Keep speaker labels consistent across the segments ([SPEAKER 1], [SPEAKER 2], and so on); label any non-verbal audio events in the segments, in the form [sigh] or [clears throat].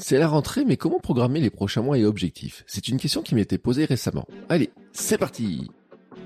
[SPEAKER 1] C'est la rentrée, mais comment programmer les prochains mois et objectifs? C'est une question qui m'était posée récemment. Allez, c'est parti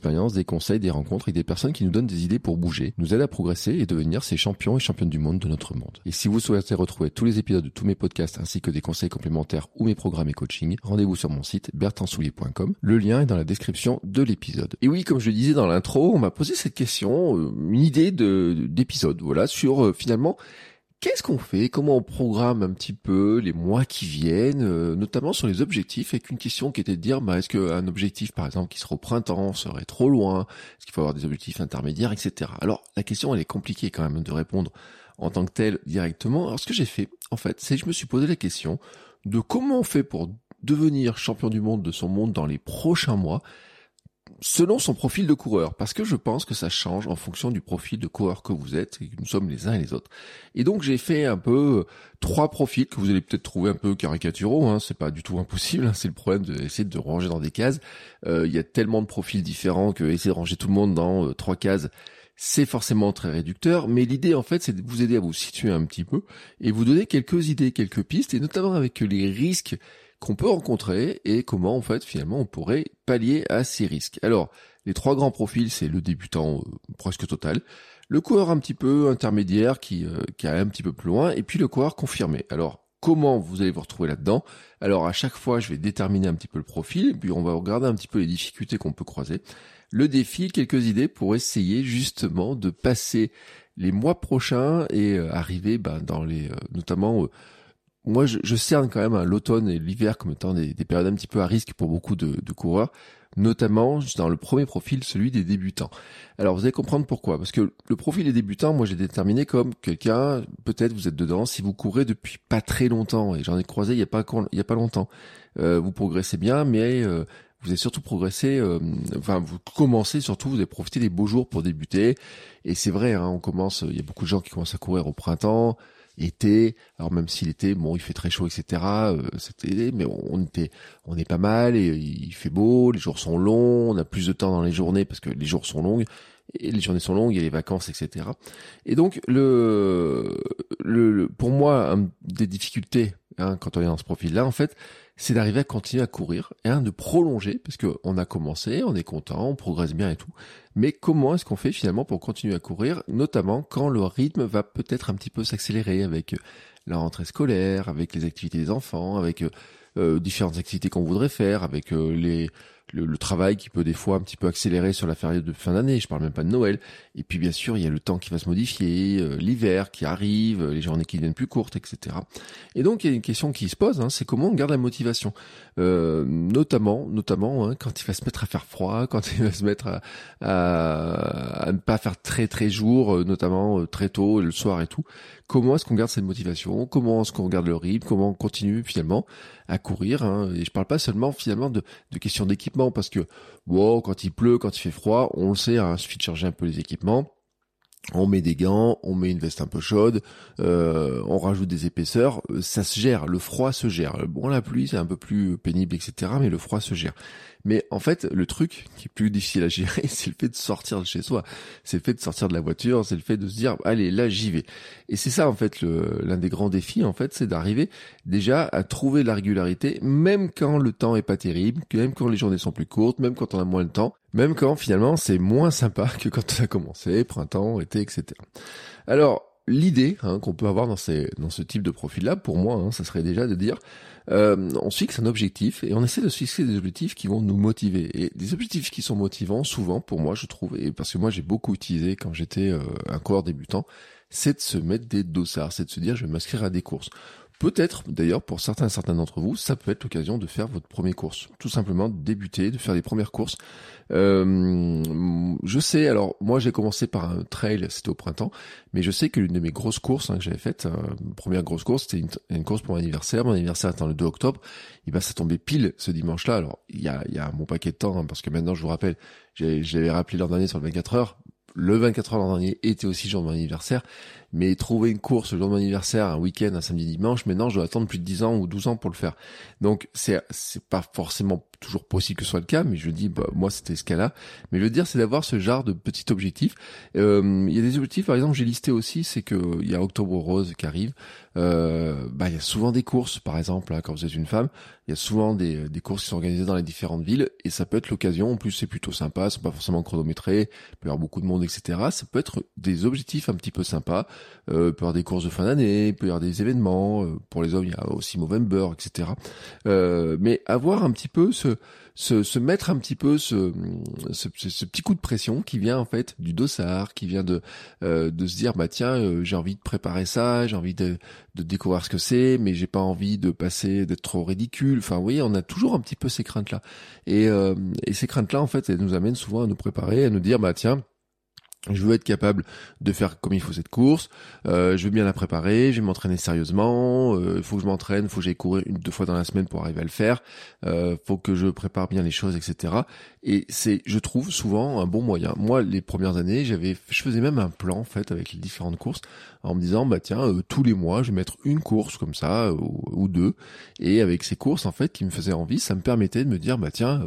[SPEAKER 1] des conseils, des rencontres et des personnes qui nous donnent des idées pour bouger, nous aident à progresser et devenir ces champions et championnes du monde de notre monde. Et si vous souhaitez retrouver tous les épisodes de tous mes podcasts ainsi que des conseils complémentaires ou mes programmes et coaching, rendez-vous sur mon site bertrandsoulier.com. Le lien est dans la description de l'épisode. Et oui, comme je le disais dans l'intro, on m'a posé cette question, euh, une idée de d'épisode, voilà, sur euh, finalement Qu'est-ce qu'on fait? Comment on programme un petit peu les mois qui viennent, euh, notamment sur les objectifs, avec une question qui était de dire, bah, est-ce qu'un objectif, par exemple, qui sera au printemps, serait trop loin? Est-ce qu'il faut avoir des objectifs intermédiaires, etc. Alors, la question, elle est compliquée quand même de répondre en tant que telle directement. Alors, ce que j'ai fait, en fait, c'est que je me suis posé la question de comment on fait pour devenir champion du monde de son monde dans les prochains mois selon son profil de coureur, parce que je pense que ça change en fonction du profil de coureur que vous êtes et que nous sommes les uns et les autres. Et donc j'ai fait un peu euh, trois profils que vous allez peut-être trouver un peu caricaturaux, hein, c'est pas du tout impossible, hein, c'est le problème d'essayer de, ranger dans des cases. Euh, il y a tellement de profils différents que essayer de ranger tout le monde dans euh, trois cases, c'est forcément très réducteur, mais l'idée en fait c'est de vous aider à vous situer un petit peu et vous donner quelques idées, quelques pistes, et notamment avec les risques qu'on peut rencontrer et comment en fait finalement on pourrait pallier à ces risques. Alors les trois grands profils c'est le débutant euh, presque total, le coureur un petit peu intermédiaire qui, euh, qui a un petit peu plus loin et puis le coureur confirmé. Alors comment vous allez vous retrouver là-dedans? Alors à chaque fois je vais déterminer un petit peu le profil puis on va regarder un petit peu les difficultés qu'on peut croiser. Le défi, quelques idées pour essayer justement de passer les mois prochains et euh, arriver bah, dans les notamment moi, je, je, cerne quand même l'automne et l'hiver comme étant des, des, périodes un petit peu à risque pour beaucoup de, de, coureurs, notamment dans le premier profil, celui des débutants. Alors, vous allez comprendre pourquoi. Parce que le profil des débutants, moi, j'ai déterminé comme quelqu'un, peut-être vous êtes dedans, si vous courez depuis pas très longtemps, et j'en ai croisé il y a pas, il y a pas longtemps, euh, vous progressez bien, mais euh, vous avez surtout progressé, euh, enfin vous commencez surtout, vous avez profité des beaux jours pour débuter. Et c'est vrai, hein, on commence, il y a beaucoup de gens qui commencent à courir au printemps, été. Alors même s'il était, bon, il fait très chaud, etc. Euh, c'était, mais on était, on est pas mal et il fait beau, les jours sont longs, on a plus de temps dans les journées parce que les jours sont longs et les journées sont longues, il y a les vacances, etc. Et donc le, le, pour moi, un des difficultés hein, quand on est dans ce profil-là, en fait, c'est d'arriver à continuer à courir et hein, de prolonger parce que on a commencé, on est content, on progresse bien et tout. Mais comment est-ce qu'on fait finalement pour continuer à courir, notamment quand le rythme va peut-être un petit peu s'accélérer avec euh, la rentrée scolaire, avec les activités des enfants, avec euh, euh, différentes activités qu'on voudrait faire, avec les le, travail qui peut des fois un petit peu accélérer sur la période de fin d'année, je parle même pas de Noël. Et puis bien sûr, il y a le temps qui va se modifier, euh, l'hiver qui arrive, les journées qui deviennent plus courtes, etc. Et donc il y a une question qui se pose, hein, c'est comment on garde la motivation, euh, notamment, notamment hein, quand il va se mettre à faire froid, [laughs] quand il va se mettre à, à, ne pas faire très très jour, euh, notamment très tôt, le soir et tout. Comment est-ce qu'on garde cette motivation Comment est-ce qu'on garde le rythme Comment on continue finalement à courir hein Et je parle pas seulement finalement de, questions d'équipement parce que bon, quand il pleut, quand il fait froid, on le sait, hein, il suffit de charger un peu les équipements. On met des gants, on met une veste un peu chaude, euh, on rajoute des épaisseurs, euh, ça se gère, le froid se gère. Bon, la pluie c'est un peu plus pénible, etc. Mais le froid se gère. Mais en fait, le truc qui est plus difficile à gérer, [laughs] c'est le fait de sortir de chez soi. C'est le fait de sortir de la voiture, c'est le fait de se dire, allez, là, j'y vais. Et c'est ça, en fait, l'un des grands défis, en fait, c'est d'arriver déjà à trouver la régularité, même quand le temps est pas terrible, même quand les journées sont plus courtes, même quand on a moins de temps. Même quand finalement c'est moins sympa que quand ça a commencé, printemps, été, etc. Alors, l'idée hein, qu'on peut avoir dans, ces, dans ce type de profil-là, pour moi, hein, ça serait déjà de dire, euh, on se fixe un objectif et on essaie de se fixer des objectifs qui vont nous motiver. Et des objectifs qui sont motivants, souvent, pour moi, je trouve, et parce que moi j'ai beaucoup utilisé quand j'étais euh, un coureur débutant, c'est de se mettre des dossards, c'est de se dire je vais m'inscrire à des courses. Peut-être, d'ailleurs, pour certains certains d'entre vous, ça peut être l'occasion de faire votre première course. Tout simplement de débuter, de faire les premières courses. Euh, je sais, alors moi j'ai commencé par un trail, c'était au printemps, mais je sais que l'une de mes grosses courses hein, que j'avais faites, euh, première grosse course, c'était une, course pour mon anniversaire. Mon anniversaire étant le 2 octobre, et ben ça tombait pile ce dimanche-là. Alors il y a, y mon paquet de temps, hein, parce que maintenant je vous rappelle, j'avais rappelé l'an dernier sur le 24 heures, le 24 heures l'an dernier était aussi jour de mon anniversaire, mais trouver une course le jour de mon anniversaire, un week-end, un samedi, dimanche, maintenant je dois attendre plus de 10 ans ou 12 ans pour le faire. Donc c'est c'est pas forcément toujours possible que ce soit le cas, mais je dis bah, moi c'était ce cas-là. Mais je veux dire c'est d'avoir ce genre de petit objectif. Euh, il y a des objectifs, par exemple j'ai listé aussi, c'est que il y a Octobre Rose qui arrive. Euh, bah il y a souvent des courses, par exemple hein, quand vous êtes une femme, il y a souvent des, des courses qui sont organisées dans les différentes villes et ça peut être l'occasion. En plus c'est plutôt sympa, c'est pas forcément chronométré, il peut y avoir beaucoup de monde, etc. Ça peut être des objectifs un petit peu sympas euh, peut y avoir des courses de fin d'année, peut y avoir des événements. Euh, pour les hommes, il y a aussi Movember, etc. Euh, mais avoir un petit peu ce, se, se mettre un petit peu ce, ce, ce, petit coup de pression qui vient en fait du dossard, qui vient de, euh, de se dire bah tiens euh, j'ai envie de préparer ça, j'ai envie de, de découvrir ce que c'est, mais j'ai pas envie de passer d'être trop ridicule. Enfin vous voyez on a toujours un petit peu ces craintes là et, euh, et ces craintes là en fait elles nous amènent souvent à nous préparer, à nous dire bah tiens je veux être capable de faire comme il faut cette course. Euh, je veux bien la préparer. Je vais m'entraîner sérieusement. Il euh, faut que je m'entraîne. Faut que j'aille courir une deux fois dans la semaine pour arriver à le faire. Euh, faut que je prépare bien les choses, etc. Et c'est, je trouve, souvent un bon moyen. Moi, les premières années, j'avais, je faisais même un plan en fait avec les différentes courses, en me disant bah tiens, euh, tous les mois, je vais mettre une course comme ça ou, ou, deux. Et avec ces courses en fait qui me faisaient envie, ça me permettait de me dire bah tiens,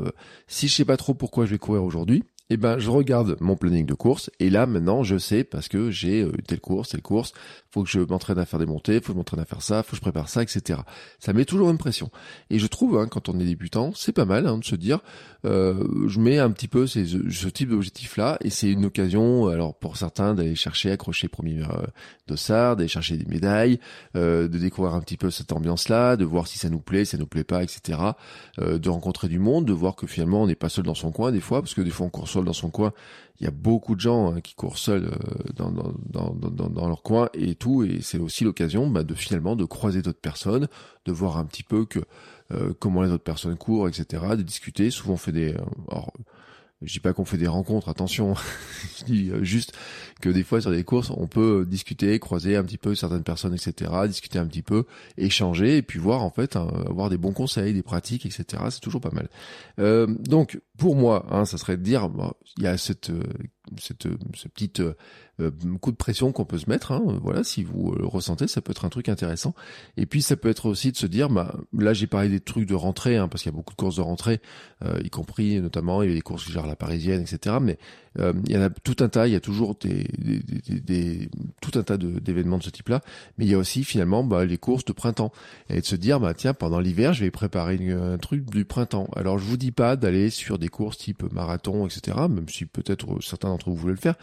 [SPEAKER 1] si je sais pas trop pourquoi je vais courir aujourd'hui eh ben je regarde mon planning de course et là maintenant je sais parce que j'ai euh, telle course, telle course, faut que je m'entraîne à faire des montées, faut que je m'entraîne à faire ça, faut que je prépare ça, etc. Ça met toujours une pression. Et je trouve hein, quand on est débutant, c'est pas mal hein, de se dire, euh, je mets un petit peu ce type d'objectif là et c'est une occasion, alors pour certains d'aller chercher, accrocher premier euh, dossard, d'aller chercher des médailles, euh, de découvrir un petit peu cette ambiance là, de voir si ça nous plaît, si ça nous plaît pas, etc. Euh, de rencontrer du monde, de voir que finalement on n'est pas seul dans son coin des fois, parce que des fois on court seul dans son coin. Il y a beaucoup de gens hein, qui courent seuls euh, dans, dans, dans, dans, leur coin et tout, et c'est aussi l'occasion bah, de finalement de croiser d'autres personnes, de voir un petit peu que euh, comment les autres personnes courent, etc. De discuter. Souvent on fait des, je dis pas qu'on fait des rencontres, attention. [laughs] je dis euh, juste que des fois sur des courses, on peut discuter, croiser un petit peu certaines personnes, etc. Discuter un petit peu, échanger et puis voir en fait, avoir des bons conseils, des pratiques, etc. C'est toujours pas mal. Euh, donc pour moi, hein, ça serait de dire, il y a cette, euh, cette, ce petit euh, coup de pression qu'on peut se mettre. Hein, voilà, si vous le ressentez, ça peut être un truc intéressant. Et puis ça peut être aussi de se dire, bah là j'ai parlé des trucs de rentrée, hein, parce qu'il y a beaucoup de courses de rentrée, euh, y compris notamment il y a des courses genre la parisienne, etc. Mais euh, il y en a tout un tas, il y a toujours des, des, des, tout un tas d'événements de, ce type-là. Mais il y a aussi finalement bah, les courses de printemps et de se dire, bah tiens, pendant l'hiver, je vais préparer un truc du printemps. Alors je vous dis pas d'aller sur des courses type marathon, etc. Même si peut-être certains d'entre vous voulaient le faire,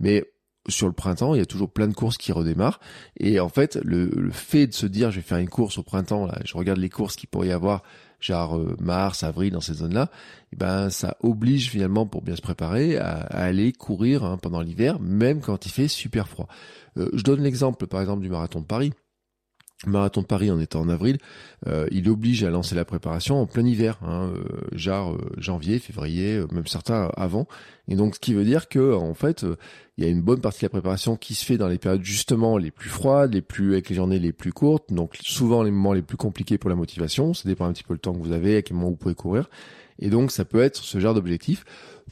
[SPEAKER 1] mais sur le printemps, il y a toujours plein de courses qui redémarrent. Et en fait, le, fait de se dire, je vais faire une course au printemps, là, je regarde les courses qu'il pourrait y avoir, genre euh, mars, avril, dans ces zones-là, eh ben ça oblige finalement, pour bien se préparer, à, aller courir hein, pendant l'hiver, même quand il fait super froid. Euh, je donne l'exemple, par exemple, du marathon de Paris. Marathon de Paris en étant en avril, euh, il oblige à lancer la préparation en plein hiver, hein, euh, genre euh, janvier, février, même certains avant. Et donc ce qui veut dire que en fait, il y a une bonne partie de la préparation qui se fait dans les périodes justement les plus froides, les plus avec les journées les plus courtes, donc souvent les moments les plus compliqués pour la motivation. Ça dépend un petit peu le temps que vous avez, à quel moment vous pouvez courir. Et donc ça peut être ce genre d'objectif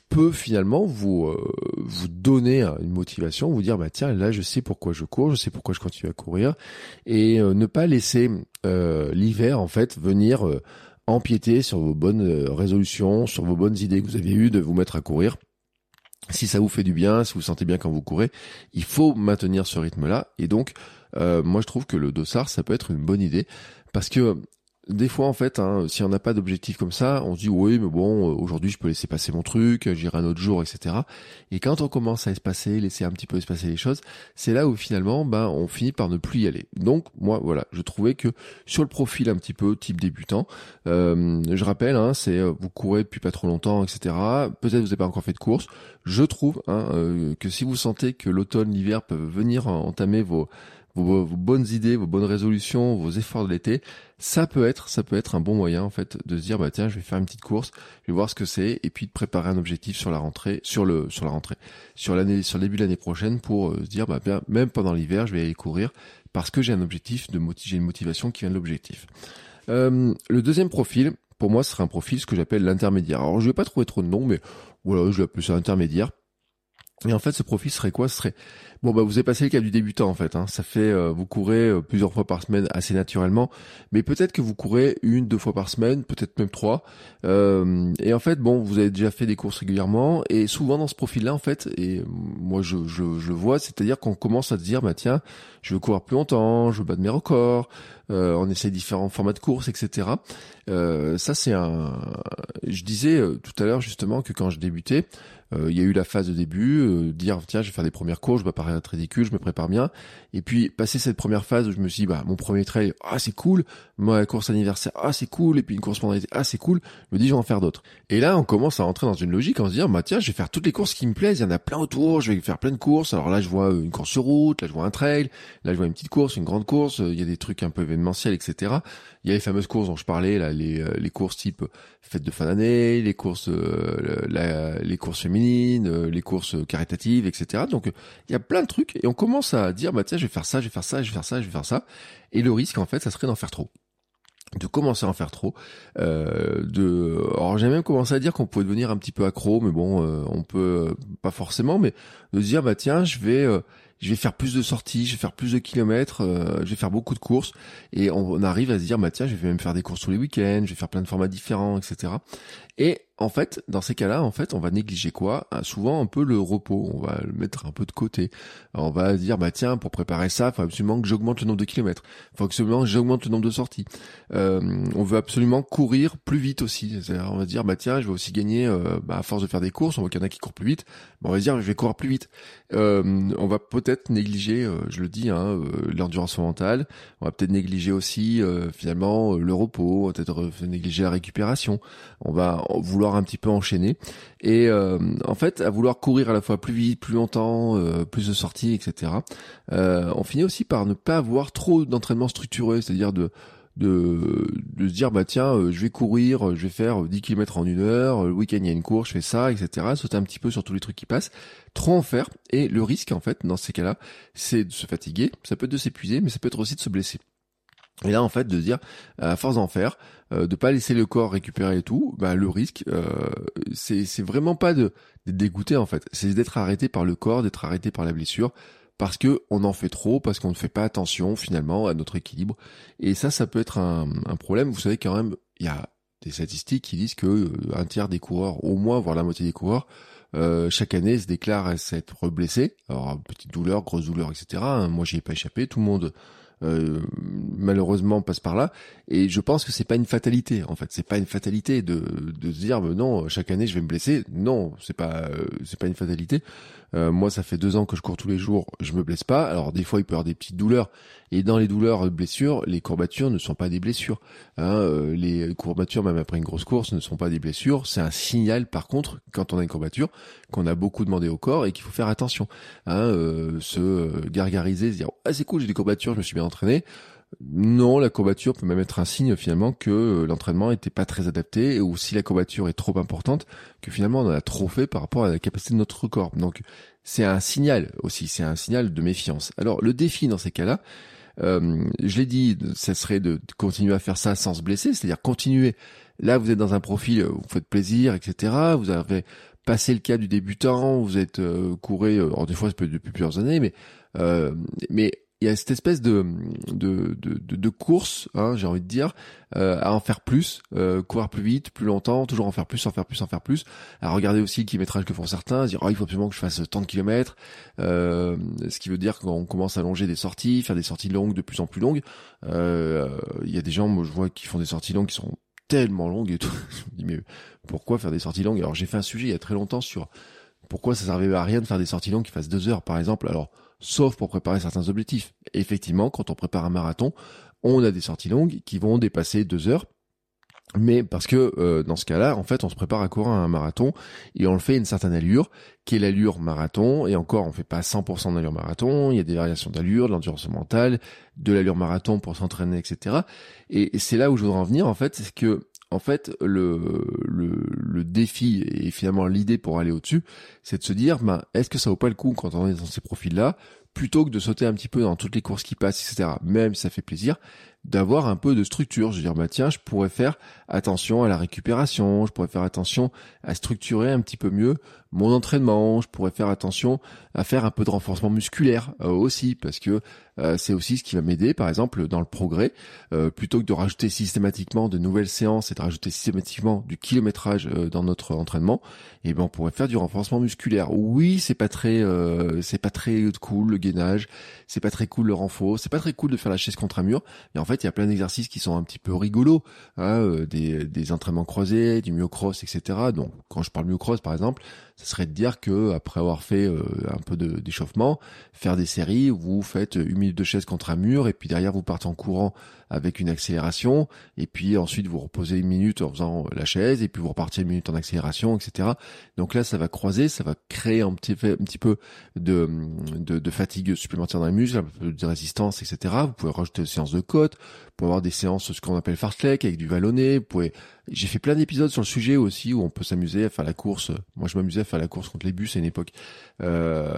[SPEAKER 1] peut finalement vous euh, vous donner une motivation, vous dire bah tiens là je sais pourquoi je cours, je sais pourquoi je continue à courir et euh, ne pas laisser euh, l'hiver en fait venir empiéter sur vos bonnes résolutions, sur vos bonnes idées que vous avez eues de vous mettre à courir. Si ça vous fait du bien, si vous, vous sentez bien quand vous courez, il faut maintenir ce rythme-là. Et donc, moi, je trouve que le dossard, ça peut être une bonne idée parce que des fois en fait, hein, si on n'a pas d'objectif comme ça, on se dit oui, mais bon, euh, aujourd'hui je peux laisser passer mon truc, j'irai un autre jour, etc. Et quand on commence à espacer, laisser un petit peu espacer les choses, c'est là où finalement, ben, on finit par ne plus y aller. Donc moi, voilà, je trouvais que sur le profil un petit peu type débutant, euh, je rappelle, hein, c'est euh, vous courez depuis pas trop longtemps, etc. Peut-être vous n'avez pas encore fait de course. Je trouve hein, que si vous sentez que l'automne, l'hiver peuvent venir entamer vos vos, bonnes idées, vos bonnes résolutions, vos efforts de l'été, ça peut être, ça peut être un bon moyen en fait de se dire bah tiens je vais faire une petite course, je vais voir ce que c'est et puis de préparer un objectif sur la rentrée, sur le sur la rentrée, sur l'année, sur le début de l'année prochaine pour euh, se dire bah bien même pendant l'hiver je vais aller courir parce que j'ai un objectif de j'ai une motivation qui vient de l'objectif. Euh, le deuxième profil, pour moi, ce sera un profil ce que j'appelle l'intermédiaire. Alors je vais pas trouver trop de noms, mais voilà, je appeler ça intermédiaire. Et en fait, ce profil serait quoi? Ce serait bon bah vous avez passé le cas du débutant en fait. Hein. Ça fait euh, vous courez euh, plusieurs fois par semaine assez naturellement, mais peut-être que vous courez une, deux fois par semaine, peut-être même trois. Euh, et en fait, bon, vous avez déjà fait des courses régulièrement et souvent dans ce profil-là en fait, et moi je je, je vois, c'est-à-dire qu'on commence à se dire bah tiens, je veux courir plus longtemps, je veux battre mes records. on essaie différents formats de courses, etc. ça c'est un. Je disais tout à l'heure justement que quand je débutais, euh, il y a eu la phase de début, euh, dire tiens je vais faire des premières courses, je vais paraître ridicule, je me prépare bien. Et puis passer cette première phase où je me suis dit bah mon premier trail, ah c'est cool, la course anniversaire, ah c'est cool, et puis une course pendant l'été, ah c'est cool, je me dis je vais en faire d'autres. Et là on commence à rentrer dans une logique en se disant bah tiens je vais faire toutes les courses qui me plaisent, il y en a plein autour, je vais faire plein de courses. Alors là je vois une course sur route, là je vois un trail, là je vois une petite course, une grande course, il y a des trucs un peu événementiels, etc. Il y a les fameuses courses dont je parlais, là, les, euh, les courses type fête de fin d'année, les courses, la, les courses féminines, les courses caritatives, etc. Donc il y a plein de trucs et on commence à dire bah tiens je vais faire ça, je vais faire ça, je vais faire ça, je vais faire ça. Et le risque en fait ça serait d'en faire trop de commencer à en faire trop euh, de alors j'ai même commencé à dire qu'on pouvait devenir un petit peu accro mais bon euh, on peut euh, pas forcément mais de dire bah tiens je vais euh, je vais faire plus de sorties, je vais faire plus de kilomètres, euh, je vais faire beaucoup de courses, et on, arrive à se dire, bah tiens, je vais même faire des courses tous les week-ends, je vais faire plein de formats différents, etc. Et en fait, dans ces cas-là, en fait, on va négliger quoi? Ah, Souvent un peu le repos, on va le mettre un peu de côté. on va dire, bah tiens, pour préparer ça, faut absolument que j'augmente le nombre de kilomètres, il faut absolument que j'augmente le nombre de sorties. Euh, on veut absolument courir plus vite aussi. On va dire, bah tiens, je vais aussi gagner, euh, bah, à force de faire des courses, on voit qu'il y en a qui courent plus vite, bah, on va dire, je vais courir plus vite. on va peut-être négliger, je le dis, hein, l'endurance mentale, on va peut-être négliger aussi finalement le repos, on va peut-être négliger la récupération, on va vouloir un petit peu enchaîner. Et euh, en fait, à vouloir courir à la fois plus vite, plus longtemps, euh, plus de sorties, etc. Euh, on finit aussi par ne pas avoir trop d'entraînement structuré, c'est-à-dire de de, de se dire bah tiens je vais courir je vais faire 10 km en une heure le week-end il y a une course je fais ça etc sauter un petit peu sur tous les trucs qui passent. Trop en faire. Et le risque en fait dans ces cas-là c'est de se fatiguer. Ça peut être de s'épuiser mais ça peut être aussi de se blesser. Et là, en fait, de dire, à force d'en faire, euh, de pas laisser le corps récupérer et tout, bah, le risque, euh, c'est, vraiment pas de, d'être dégoûté, en fait. C'est d'être arrêté par le corps, d'être arrêté par la blessure, parce que on en fait trop, parce qu'on ne fait pas attention, finalement, à notre équilibre. Et ça, ça peut être un, problème. Vous savez, quand même, il y a des statistiques qui disent que euh, un tiers des coureurs, au moins, voire la moitié des coureurs, euh, chaque année se déclarent s'être blessés. Alors, petite douleur, grosse douleur, etc. Hein. Moi, j'y ai pas échappé. Tout le monde euh, malheureusement passe par là. Et je pense que c'est pas une fatalité. En fait, c'est pas une fatalité de de se dire non chaque année je vais me blesser. Non, c'est pas euh, c'est pas une fatalité. Euh, moi, ça fait deux ans que je cours tous les jours, je me blesse pas. Alors des fois, il peut y avoir des petites douleurs. Et dans les douleurs, blessures, les courbatures ne sont pas des blessures. Hein, euh, les courbatures, même après une grosse course, ne sont pas des blessures. C'est un signal, par contre, quand on a une courbature, qu'on a beaucoup demandé au corps et qu'il faut faire attention. Hein, euh, se gargariser, se dire ah c'est cool, j'ai des courbatures, je me suis bien entraîné. Non, la courbature peut même être un signe finalement que euh, l'entraînement n'était pas très adapté ou si la courbature est trop importante, que finalement on en a trop fait par rapport à la capacité de notre corps. Donc c'est un signal aussi, c'est un signal de méfiance. Alors le défi dans ces cas-là, euh, je l'ai dit, ça serait de continuer à faire ça sans se blesser, c'est-à-dire continuer. Là, vous êtes dans un profil, vous faites plaisir, etc. Vous avez passé le cas du débutant, vous êtes euh, couré, alors des fois ça peut être depuis plusieurs années, mais mais il y a cette espèce de de de, de, course, hein, j'ai envie de dire, euh, à en faire plus, euh, courir plus vite, plus longtemps, toujours en faire plus, en faire plus, en faire plus. À regarder aussi le kilométrage que font certains, dire oh, il faut absolument que je fasse tant de kilomètres, euh, ce qui veut dire qu'on commence à allonger des sorties, faire des sorties longues de plus en plus longues. Euh, il y a des gens, moi je vois, qui font des sorties longues qui sont tellement longues et tout. [laughs] je me dis mais pourquoi faire des sorties longues? Alors j'ai fait un sujet il y a très longtemps sur pourquoi ça servait à rien de faire des sorties longues qui fassent deux heures par exemple. Alors sauf pour préparer certains objectifs. effectivement, quand on prépare un marathon, on a des sorties longues qui vont dépasser deux heures. Mais parce que euh, dans ce cas-là, en fait, on se prépare à courir un marathon et on le fait à une certaine allure, qui est l'allure marathon. Et encore, on fait pas 100% d'allure marathon. Il y a des variations d'allure, de l'endurance mentale, de l'allure marathon pour s'entraîner, etc. Et c'est là où je voudrais en venir, en fait, c'est que en fait, le, défi et finalement l'idée pour aller au-dessus, c'est de se dire, ben, est-ce que ça vaut pas le coup quand on est dans ces profils-là, plutôt que de sauter un petit peu dans toutes les courses qui passent, etc. Même si ça fait plaisir, d'avoir un peu de structure. Je veux dire, bah tiens, je pourrais faire attention à la récupération, je pourrais faire attention à structurer un petit peu mieux mon entraînement, je pourrais faire attention à faire un peu de renforcement musculaire euh, aussi, parce que euh, c'est aussi ce qui va m'aider, par exemple, dans le progrès, euh, plutôt que de rajouter systématiquement de nouvelles séances et de rajouter systématiquement du kilométrage dans notre entraînement, et eh ben on pourrait faire du renforcement musculaire. Oui, c'est pas très, c'est pas très cool le gainage, c'est pas très cool le renfort, c'est pas très cool de faire la chaise contre un mur, mais en fait il y a plein d'exercices qui sont un petit peu rigolos, hein, des, des entraînements croisés, du myocross, etc. Donc quand je parle myocross par exemple, ce serait de dire que après avoir fait euh, un peu d'échauffement, faire des séries où vous faites une minute de chaise contre un mur et puis derrière vous partez en courant avec une accélération et puis ensuite vous reposez une minute en faisant la chaise et puis vous repartez une minute en accélération, etc. Donc là ça va croiser, ça va créer un petit, peu de, de, de fatigue supplémentaire dans les muscles, un peu de résistance, etc. Vous pouvez rajouter des séances de côte, vous pouvez avoir des séances ce qu'on appelle fartlek avec du vallonné, vous pouvez j'ai fait plein d'épisodes sur le sujet aussi où on peut s'amuser à faire la course. Moi, je m'amusais à faire la course contre les bus à une époque. Euh,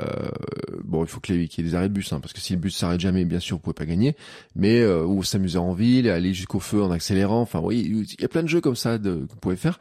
[SPEAKER 1] bon, il faut qu'il y ait des arrêts de bus, hein, parce que si le bus s'arrête jamais, bien sûr, vous pouvez pas gagner. Mais euh, où s'amuser en ville, aller jusqu'au feu en accélérant. Enfin, oui, il y a plein de jeux comme ça que vous pouvez faire.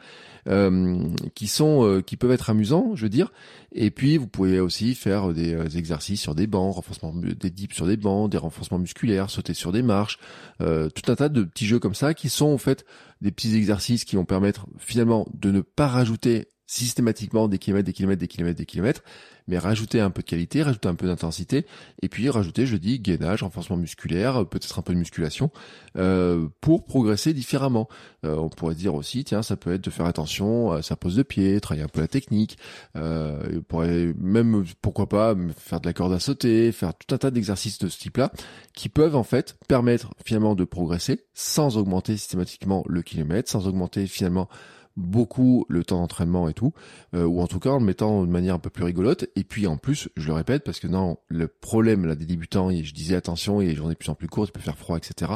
[SPEAKER 1] Euh, qui sont euh, qui peuvent être amusants, je veux dire. Et puis vous pouvez aussi faire des, euh, exercices sur des bancs, renforcement des dips sur des bancs, des renforcements musculaires, sauter sur des marches, tout un tas de petits jeux comme ça qui sont en fait des petits exercices qui vont permettre finalement de ne pas rajouter systématiquement des kilomètres, des kilomètres, des kilomètres, des kilomètres, mais rajouter un peu de qualité, rajouter un peu d'intensité, et puis rajouter, je dis, gainage, renforcement musculaire, peut-être un peu de musculation, euh, pour progresser différemment. Euh, on pourrait dire aussi, tiens, ça peut être de faire attention à sa pose de pied, travailler un peu la technique, euh, pourrait même, pourquoi pas, faire de la corde à sauter, faire tout un tas d'exercices de ce type-là, qui peuvent en fait permettre finalement de progresser sans augmenter systématiquement le kilomètre, sans augmenter finalement beaucoup le temps d'entraînement et tout, euh, ou en tout cas en le mettant de manière un peu plus rigolote. Et puis en plus, je le répète, parce que non, le problème là des débutants, et je disais attention, et les journées de plus en plus courtes, il peut faire froid, etc.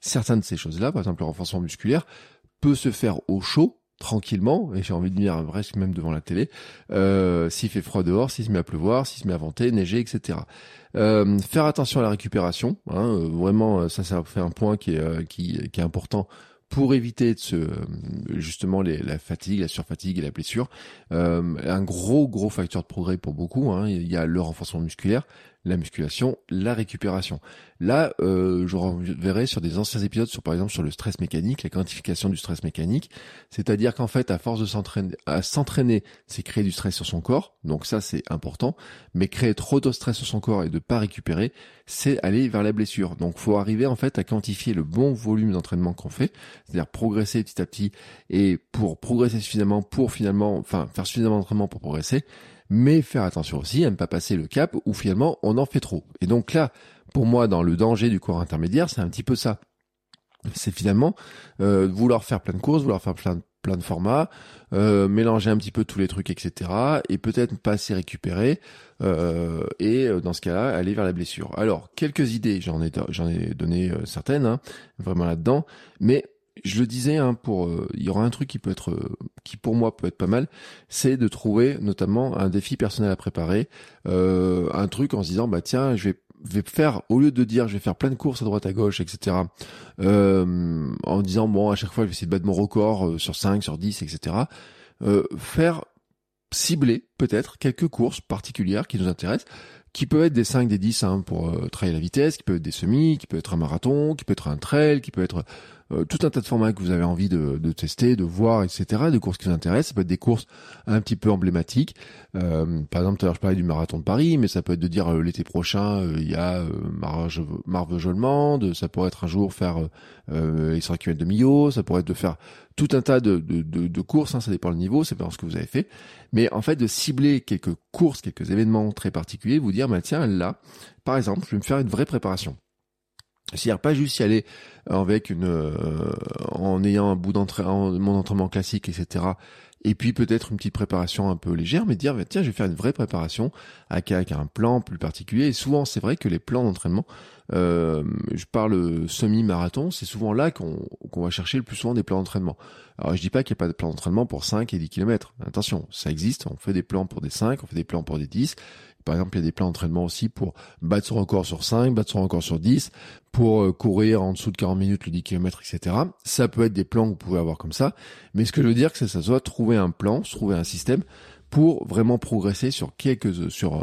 [SPEAKER 1] Certaines de ces choses-là, par exemple le renforcement musculaire, peut se faire au chaud, tranquillement, et j'ai envie de dire presque même devant la télé, euh, s'il fait froid dehors, s'il se met à pleuvoir, s'il se met à venter, neiger, etc. Euh, faire attention à la récupération, hein, vraiment, ça, ça fait un point qui est, qui, qui est important pour éviter justement la fatigue, la surfatigue et la blessure. Euh, un gros gros facteur de progrès pour beaucoup. Hein, il y a le renforcement musculaire, la musculation, la récupération. Là, euh, je reverrai sur des anciens épisodes sur par exemple sur le stress mécanique, la quantification du stress mécanique, c'est-à-dire qu'en fait, à force de s'entraîner, à s'entraîner, c'est créer du stress sur son corps, donc ça c'est important, mais créer trop de stress sur son corps et de pas récupérer, c'est aller vers la blessure. Donc faut arriver en fait à quantifier le bon volume d'entraînement qu'on fait, c'est-à-dire progresser petit à petit et pour progresser suffisamment pour finalement, enfin faire suffisamment d'entraînement pour progresser, mais faire attention aussi à ne pas passer le cap où finalement on en fait trop. Et donc là, pour moi, dans le danger du cours intermédiaire, c'est un petit peu ça. C'est finalement euh, vouloir faire plein de courses, vouloir faire plein de, formats, euh, mélanger un petit peu tous les trucs, etc. Et peut-être pas assez récupérer. Euh, et dans ce cas-là, aller vers la blessure. Alors, quelques idées, j'en ai, j'en ai donné certaines, hein, vraiment là-dedans. Mais je le disais, hein, pour, euh, il y aura un truc qui peut être, euh, qui pour moi peut être pas mal, c'est de trouver notamment un défi personnel à préparer, euh, un truc en se disant bah tiens, je vais vais faire au lieu de dire je vais faire plein de courses à droite à gauche etc en disant bon à chaque fois je vais essayer de battre mon record sur 5 sur 10 etc faire cibler peut-être quelques courses particulières qui nous intéressent qui peuvent être des 5, des 10 hein, pour euh, travailler la vitesse, qui peuvent être des semis, qui peut être un marathon, qui peut être un trail, qui peut être euh, tout un tas de formats que vous avez envie de, tester, de voir, etc., de courses qui vous intéressent. Ça peut être des courses un petit peu emblématiques. Euh, par exemple, tout à l'heure, je parlais du marathon de Paris, mais ça peut être de dire euh, l'été prochain, il y a Marve Jollemande, ça pourrait être un jour faire les 100 km de Millau, ça pourrait être de faire tout un tas de, courses, hein, ça dépend du niveau, c'est pas ce que vous avez fait, mais en fait de cibler quelques courses, quelques événements très particuliers, vous dire, bah, tiens, là, par exemple, je vais me faire une vraie préparation. C'est-à-dire pas juste y aller avec une, euh, en ayant un bout d'entraînement, mon entraînement classique, etc. Et puis peut-être une petite préparation un peu légère, mais dire tiens, je vais faire une vraie préparation avec, un plan plus particulier. Et souvent, c'est vrai que les plans d'entraînement, euh, je parle semi-marathon, c'est souvent là qu'on va chercher le plus souvent des plans d'entraînement. Alors je dis pas qu'il n'y a pas de plan d'entraînement pour 5 et 10 km. Attention, ça existe. On fait des plans pour des 5, on fait des plans pour des 10. Par exemple, il y a des plans d'entraînement aussi pour battre son record sur 5, battre son record sur 10, pour euh, courir en dessous de 40 minutes le 10 km, etc. Ça peut être des plans que vous pouvez avoir comme ça. Mais ce que je veux dire, c'est que ça soit trouver un plan, trouver un système pour vraiment progresser sur quelques, sur euh,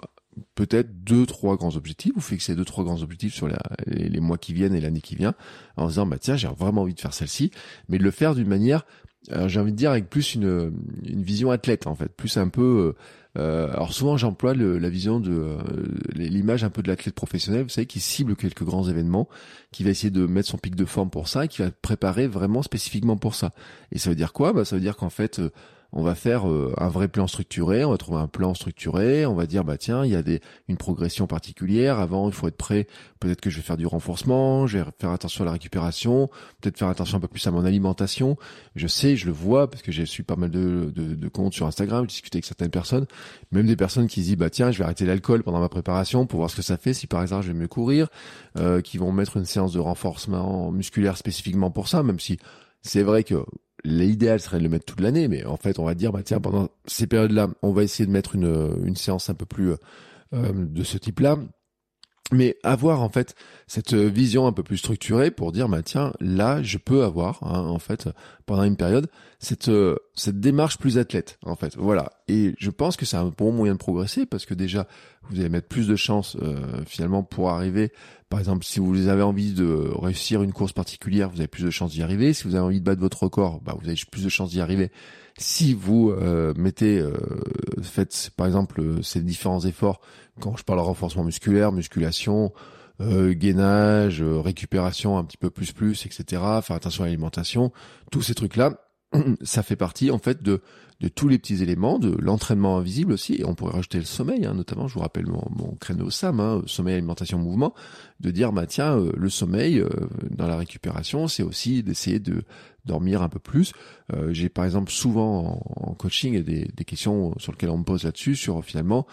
[SPEAKER 1] peut-être deux, trois grands objectifs. Vous fixez deux, trois grands objectifs sur les, les mois qui viennent et l'année qui vient en disant, bah tiens, j'ai vraiment envie de faire celle-ci, mais de le faire d'une manière j'ai envie de dire avec plus une, une vision athlète en fait, plus un peu euh, euh, alors souvent j'emploie la vision de euh, l'image un peu de l'athlète professionnel, vous savez, qui cible quelques grands événements, qui va essayer de mettre son pic de forme pour ça et qui va préparer vraiment spécifiquement pour ça. Et ça veut dire quoi? Bah, Ça veut dire qu'en fait, euh, on va faire euh, un vrai plan structuré, on va trouver un plan structuré, on va dire bah tiens, il y a des une progression particulière, avant il faut être prêt, peut-être que je vais faire du renforcement, je vais faire attention à la récupération, peut-être faire attention un peu plus à mon alimentation. Je sais, je le vois parce que j'ai su pas mal de, de, de comptes sur Instagram, j'ai discuté avec certaines personnes, même des personnes qui disent bah tiens, je vais arrêter l'alcool pendant ma préparation pour voir ce que ça fait si par exemple je vais mieux courir, euh, qui vont mettre une séance de renforcement musculaire spécifiquement pour ça, même si c'est vrai que l'idéal serait de le mettre toute l'année, mais en fait, on va dire, bah tiens, pendant ces périodes-là, on va essayer de mettre une, une séance un peu plus euh, de ce type-là. Mais avoir en fait cette vision un peu plus structurée pour dire bah tiens là je peux avoir hein, en fait pendant une période cette cette démarche plus athlète en fait voilà et je pense que c'est un bon moyen de progresser parce que déjà vous allez mettre plus de chances euh, finalement pour arriver par exemple, si vous avez envie de réussir une course particulière, vous avez plus de chances d'y arriver. Si vous avez envie de battre votre record, bah, vous avez plus de chances d'y arriver. Si vous euh, mettez, euh, faites par exemple euh, ces différents efforts, quand je parle de renforcement musculaire, musculation, euh, gainage, récupération un petit peu plus plus, etc. Faire attention à l'alimentation, tous ces trucs-là, [clears throat] ça fait partie en fait de de tous les petits éléments, de l'entraînement invisible aussi, et on pourrait rajouter le sommeil, hein, notamment, je vous rappelle mon, mon créneau SAM, hein, sommeil, alimentation, mouvement, de dire, bah tiens, euh, le sommeil, euh, dans la récupération, c'est aussi d'essayer de dormir un peu plus. Euh, J'ai par exemple souvent en, coaching des, des questions sur lesquelles on me pose là-dessus, sur finalement,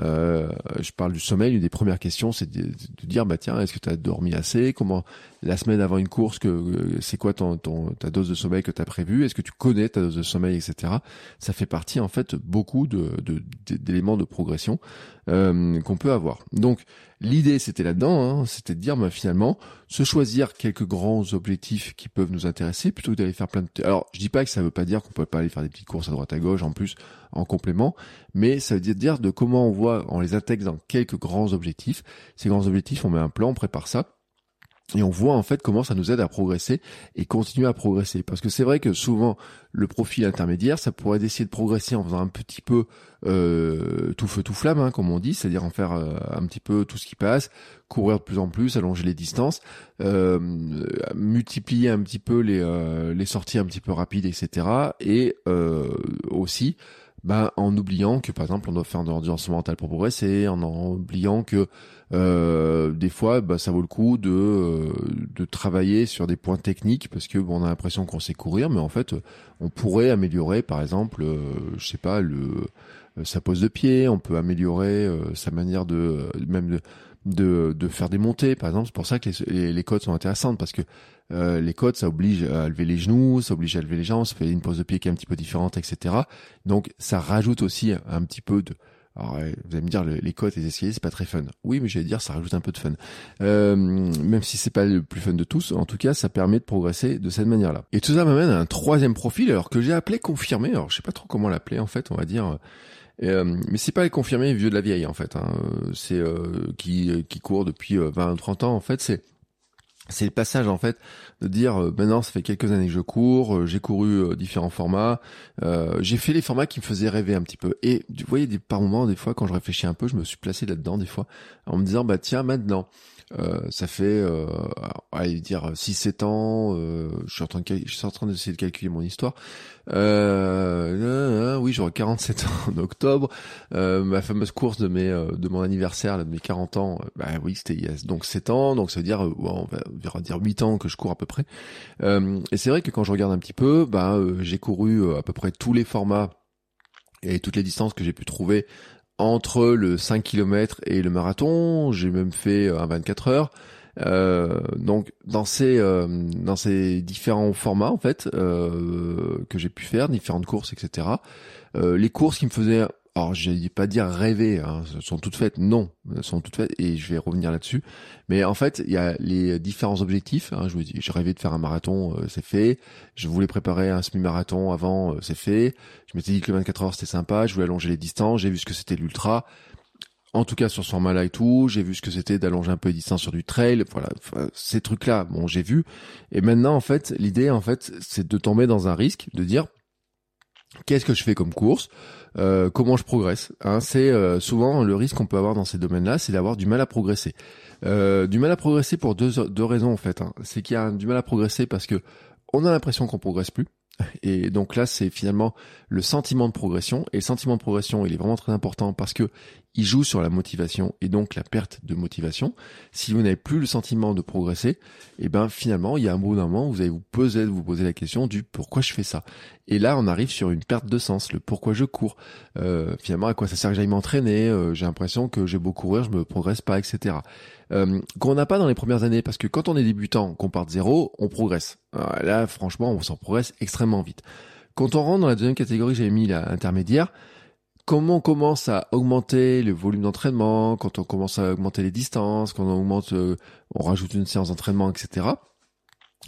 [SPEAKER 1] euh, je parle du sommeil. Une des premières questions, c'est de, dire, bah tiens, est-ce que tu as dormi assez? Comment la semaine avant une course, que c'est quoi ton, ton, ta dose de sommeil que tu as prévue? Est-ce que tu connais ta dose de sommeil, etc. Ça fait partie en fait beaucoup de d'éléments de, progression euh, qu'on peut avoir. Donc l'idée, c'était là-dedans, hein, c'était de dire, bah, finalement, se choisir quelques grands objectifs qui peuvent nous intéresser plutôt que d'aller faire plein de. Alors, je dis pas que ça veut pas dire qu'on peut pas aller faire des petites courses à droite à gauche en plus en complément, mais ça veut dire de comment on voit, on les intègre dans quelques grands objectifs. Ces grands objectifs, on met un plan, on prépare ça. Et on voit en fait comment ça nous aide à progresser et continuer à progresser. Parce que c'est vrai que souvent le profil intermédiaire, ça pourrait essayer de progresser en faisant un petit peu euh, tout feu tout flamme, hein, comme on dit, c'est-à-dire en faire euh, un petit peu tout ce qui passe, courir de plus en plus, allonger les distances, euh, multiplier un petit peu les, euh, les sorties un petit peu rapides, etc. Et euh, aussi bah, en oubliant que par exemple on doit faire de l'endurance mentale pour progresser, en, oubliant que euh, des fois bah, ça vaut le coup de, euh, de travailler sur des points techniques parce que bon, on a l'impression qu'on sait courir, mais en fait on pourrait améliorer par exemple, euh, je sais pas, le sa pose de pied, on peut améliorer sa manière de même de de, de faire des montées, par exemple. C'est pour ça que les, les, codes sont intéressantes parce que euh, les codes, ça oblige à lever les genoux, ça oblige à lever les jambes, ça fait une pose de pied qui est un petit peu différente, etc. Donc ça rajoute aussi un petit peu de alors, vous allez me dire, les côtes, les escaliers, c'est pas très fun. Oui, mais j'allais dire, ça rajoute un peu de fun. Euh, même si c'est pas le plus fun de tous, en tout cas, ça permet de progresser de cette manière-là. Et tout ça m'amène à un troisième profil, alors que j'ai appelé confirmé. Alors, je sais pas trop comment l'appeler, en fait, on va dire mais c'est pas les confirmés vieux de la vieille en fait. Hein. C'est qui qui court depuis 20 ou 30 ans en fait. C'est c'est le passage en fait de dire euh, maintenant ça fait quelques années que je cours, euh, j'ai couru euh, différents formats, j'ai fait les formats qui me faisaient rêver un petit peu. Et vous voyez par moments des fois quand je réfléchis un peu, je me suis placé là-dedans des fois en me disant bah tiens maintenant ça fait, euh, allez dire 6-7 ans. Euh, je suis en train de, je suis en train d'essayer de calculer mon histoire. Euh, oui, j'aurai 47 [laughs] ans en octobre. ma fameuse course de mes, de mon anniversaire, là, de mes 40 ans. bah oui, c'était il y a donc 7 ans. Donc ça veut dire, on va dire 8 ans que je cours à peu près. et c'est vrai que quand je regarde un petit peu, bah j'ai couru à peu près tous les formats et toutes les distances que j'ai pu trouver entre le 5 km et le marathon, j'ai même fait un 24 heures. Euh, donc dans ces euh, dans ces différents formats en fait euh, que j'ai pu faire, différentes courses, etc. les courses qui me faisaient alors je vais pas dire rêver, hein, sont toutes faites, non, sont toutes faites, et je vais revenir là-dessus. Mais en fait, il y a les différents objectifs. Hein, je, je rêvais de faire un marathon, euh, c'est fait. Je voulais préparer un semi-marathon avant, euh, c'est fait. Je m'étais dit que le 24 heures c'était sympa, je voulais allonger les distances, j'ai vu ce que c'était l'ultra. En tout cas sur ce format-là et tout, j'ai vu ce que c'était d'allonger un peu les distances sur du trail. Voilà, ces trucs-là, bon, j'ai vu. Et maintenant, en fait, l'idée, en fait, c'est de tomber dans un risque, de dire qu'est-ce que je fais comme course? Euh, comment je progresse? Hein. C'est euh, souvent le risque qu'on peut avoir dans ces domaines-là, c'est d'avoir du mal à progresser. Euh, du mal à progresser pour deux, deux raisons en fait. Hein. C'est qu'il y a du mal à progresser parce que on a l'impression qu'on progresse plus. [laughs] Et donc là, c'est finalement le sentiment de progression. Et le sentiment de progression, il est vraiment très important parce que il joue sur la motivation et donc la perte de motivation. Si vous n'avez plus le sentiment de progresser, et eh ben finalement, il y a un bout d'un moment, vous allez vous poser, vous poser la question du pourquoi je fais ça? Et là, on arrive sur une perte de sens, le pourquoi je cours. Euh, finalement, à quoi ça sert que j'aille m'entraîner euh, J'ai l'impression que j'ai beau courir, je me progresse pas, etc. Euh, qu'on n'a pas dans les premières années, parce que quand on est débutant, qu'on part de zéro, on progresse. là, franchement, on s'en progresse extrêmement vite. Quand on rentre dans la deuxième catégorie, j'avais mis la intermédiaire comment on commence à augmenter le volume d'entraînement, quand on commence à augmenter les distances, quand on augmente, euh, on rajoute une séance d'entraînement, etc.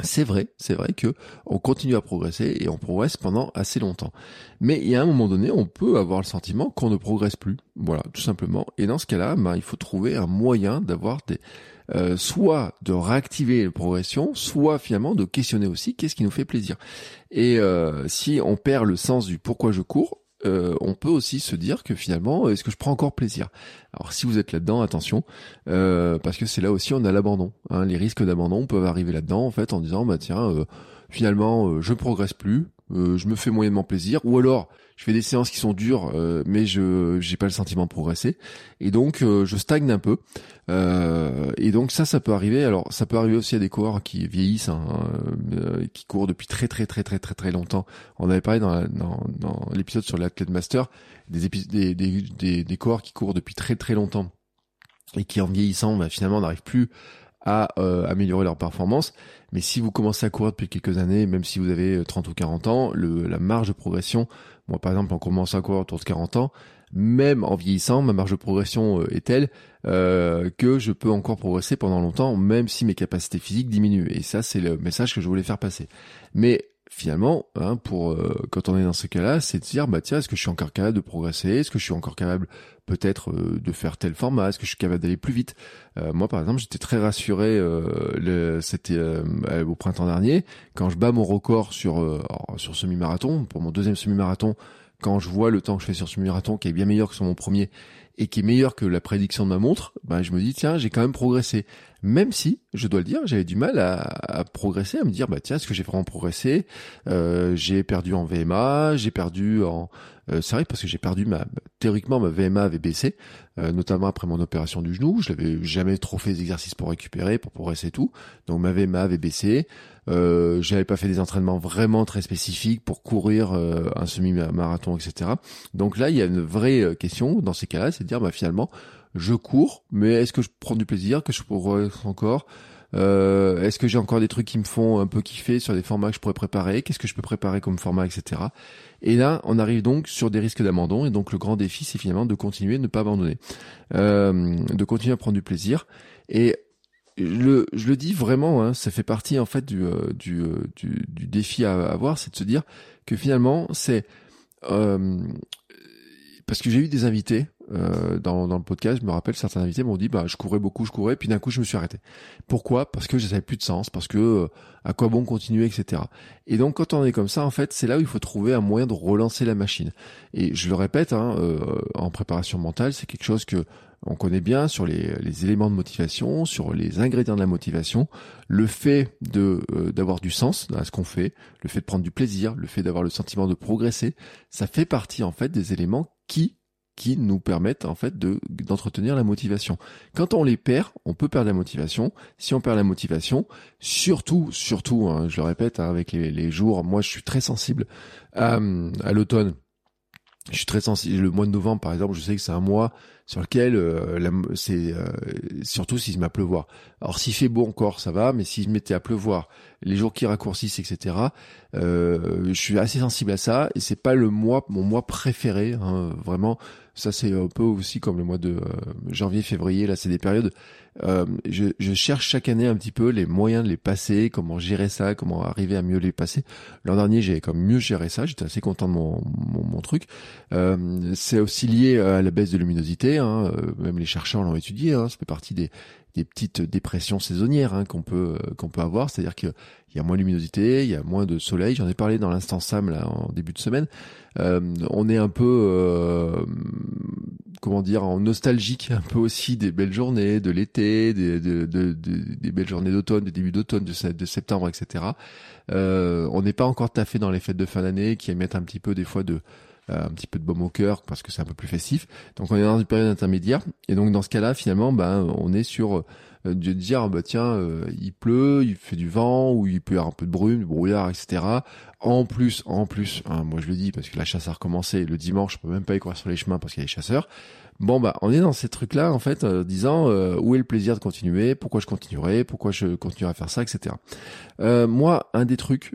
[SPEAKER 1] C'est vrai, c'est vrai que on continue à progresser et on progresse pendant assez longtemps. Mais il y a un moment donné, on peut avoir le sentiment qu'on ne progresse plus. Voilà, tout simplement. Et dans ce cas-là, ben, il faut trouver un moyen d'avoir des, euh, soit de réactiver la progression, soit finalement de questionner aussi qu'est-ce qui nous fait plaisir. Et euh, si on perd le sens du pourquoi je cours, euh, on peut aussi se dire que finalement, est-ce que je prends encore plaisir? Alors si vous êtes là-dedans, attention, euh, parce que c'est là aussi on a l'abandon. Hein. les risques d'abandon peuvent arriver là-dedans en fait en disant bah tiens, euh, finalement je progresse plus, je me fais moyennement plaisir, ou alors je fais des séances qui sont dures, euh, mais je j'ai pas le sentiment de progresser, et donc euh, je stagne un peu. Euh, et donc ça, ça peut arriver. Alors ça peut arriver aussi à des coureurs qui vieillissent, hein, qui courent depuis très très très très très très longtemps. On avait parlé dans, dans, dans l'épisode sur l'athlète master des, des, des, des, des coureurs qui courent depuis très très longtemps et qui en vieillissant, bah, finalement n'arrivent plus à améliorer leur performance. Mais si vous commencez à courir depuis quelques années, même si vous avez 30 ou 40 ans, le, la marge de progression moi, par exemple, en commençant à courir autour de 40 ans, même en vieillissant, ma marge de progression euh, est telle euh, que je peux encore progresser pendant longtemps, même si mes capacités physiques diminuent. Et ça, c'est le message que je voulais faire passer. Mais finalement, hein, pour euh, quand on est dans ce cas-là, c'est de dire bah tiens, est-ce que je suis encore capable de progresser? Est-ce que je suis encore capable peut-être de faire tel format? Est-ce que je suis capable d'aller plus vite? Moi, par exemple, j'étais très rassuré. le, c'était au printemps dernier quand je bats mon record sur sur semi-marathon pour mon deuxième semi-marathon quand je vois le temps que je fais sur ce marathon qui est bien meilleur que sur mon premier et qui est meilleur que la prédiction de ma montre, ben je me dis tiens j'ai quand même progressé. Même si, je dois le dire, j'avais du mal à, progresser, à me dire bah tiens est-ce que j'ai vraiment progressé? Euh, J'ai perdu en VMA, j'ai perdu en euh, c'est vrai parce que j'ai perdu ma théoriquement ma VMA avait baissé, euh, notamment après mon opération du genou. Je n'avais jamais trop fait d'exercices pour récupérer, pour progresser tout. Donc ma VMA avait baissé. Euh, j'avais pas fait des entraînements vraiment très spécifiques pour courir euh, un semi-marathon, etc. Donc là, il y a une vraie question dans ces cas-là, c'est de dire bah finalement, je cours, mais est-ce que je prends du plaisir, que je progresse encore euh, Est-ce que j'ai encore des trucs qui me font un peu kiffer sur des formats que je pourrais préparer Qu'est-ce que je peux préparer comme format, etc. Et là, on arrive donc sur des risques d'abandon. Et donc le grand défi, c'est finalement de continuer, ne pas abandonner, euh, de continuer à prendre du plaisir. Et le, je le dis vraiment, hein, ça fait partie en fait du, euh, du, euh, du, du, défi à avoir, c'est de se dire que finalement, c'est parce que j'ai eu des invités euh, dans, dans le podcast, je me rappelle certains invités m'ont dit bah je courais beaucoup, je courais, puis d'un coup je me suis arrêté. Pourquoi? Parce que je savais plus de sens, parce que euh, à quoi bon continuer, etc. Et donc quand on est comme ça, en fait, c'est là où il faut trouver un moyen de relancer la machine. Et je le répète, hein, euh, en préparation mentale, c'est quelque chose que on connaît bien sur les, les, éléments de motivation, sur les ingrédients de la motivation, le fait de euh, d'avoir du sens à ce qu'on fait, le fait de prendre du plaisir, le fait d'avoir le sentiment de progresser, ça fait partie en fait des éléments qui qui nous permettent en fait de d'entretenir la motivation. Quand on les perd, on peut perdre la motivation. Si on perd la motivation, surtout, surtout, hein, je le répète, hein, avec les, les, jours, moi je suis très sensible à, à l'automne. Je suis très sensible. Le mois de novembre, par exemple, je sais que c'est un mois sur lequel euh, c'est euh, surtout s'il se met à pleuvoir. Alors s'il fait beau encore, ça va, mais s'il se mettait à pleuvoir, les jours qui raccourcissent, etc. Euh, je suis assez sensible à ça et c'est pas le mois, mon mois préféré, hein, vraiment. Ça c'est un peu aussi comme le mois de janvier, février. Là, c'est des périodes. Je, je, cherche chaque année un petit peu les moyens de les passer, comment gérer ça, comment arriver à mieux les passer. L'an dernier, j'ai comme mieux géré ça. J'étais assez content de mon, mon, truc. c'est aussi lié à la baisse de luminosité Hein, euh, même les chercheurs l'ont étudié, hein, ça fait partie des, petites dépressions saisonnières hein, qu'on peut euh, qu'on peut avoir, c'est-à-dire qu'il y a moins de luminosité, il y a moins de soleil. J'en ai parlé dans l'instant Sam là en début de semaine. Euh, on est un peu comment dire en nostalgique un peu aussi des belles journées de l'été, des, des belles journées d'automne, des débuts d'automne, de, septembre, etc. on n'est pas encore taffé dans les fêtes de fin d'année qui émettent un petit peu des fois de euh, un petit peu de baume au cœur parce que c'est un peu plus festif. Donc on est dans une période intermédiaire et donc dans ce cas-là finalement ben on est sur euh, de dire bah tiens euh, il pleut, il fait du vent ou il peut y avoir un peu de brume, du brouillard, etc. En plus, en plus, hein, moi je le dis parce que la chasse a recommencé le dimanche, je peux même pas y courir sur les chemins parce qu'il y a les chasseurs. Bon bah on est dans ces trucs là en fait euh, disant euh, où est le plaisir de continuer, pourquoi je continuerai, pourquoi je continuerai à faire ça, etc. Euh, moi un des trucs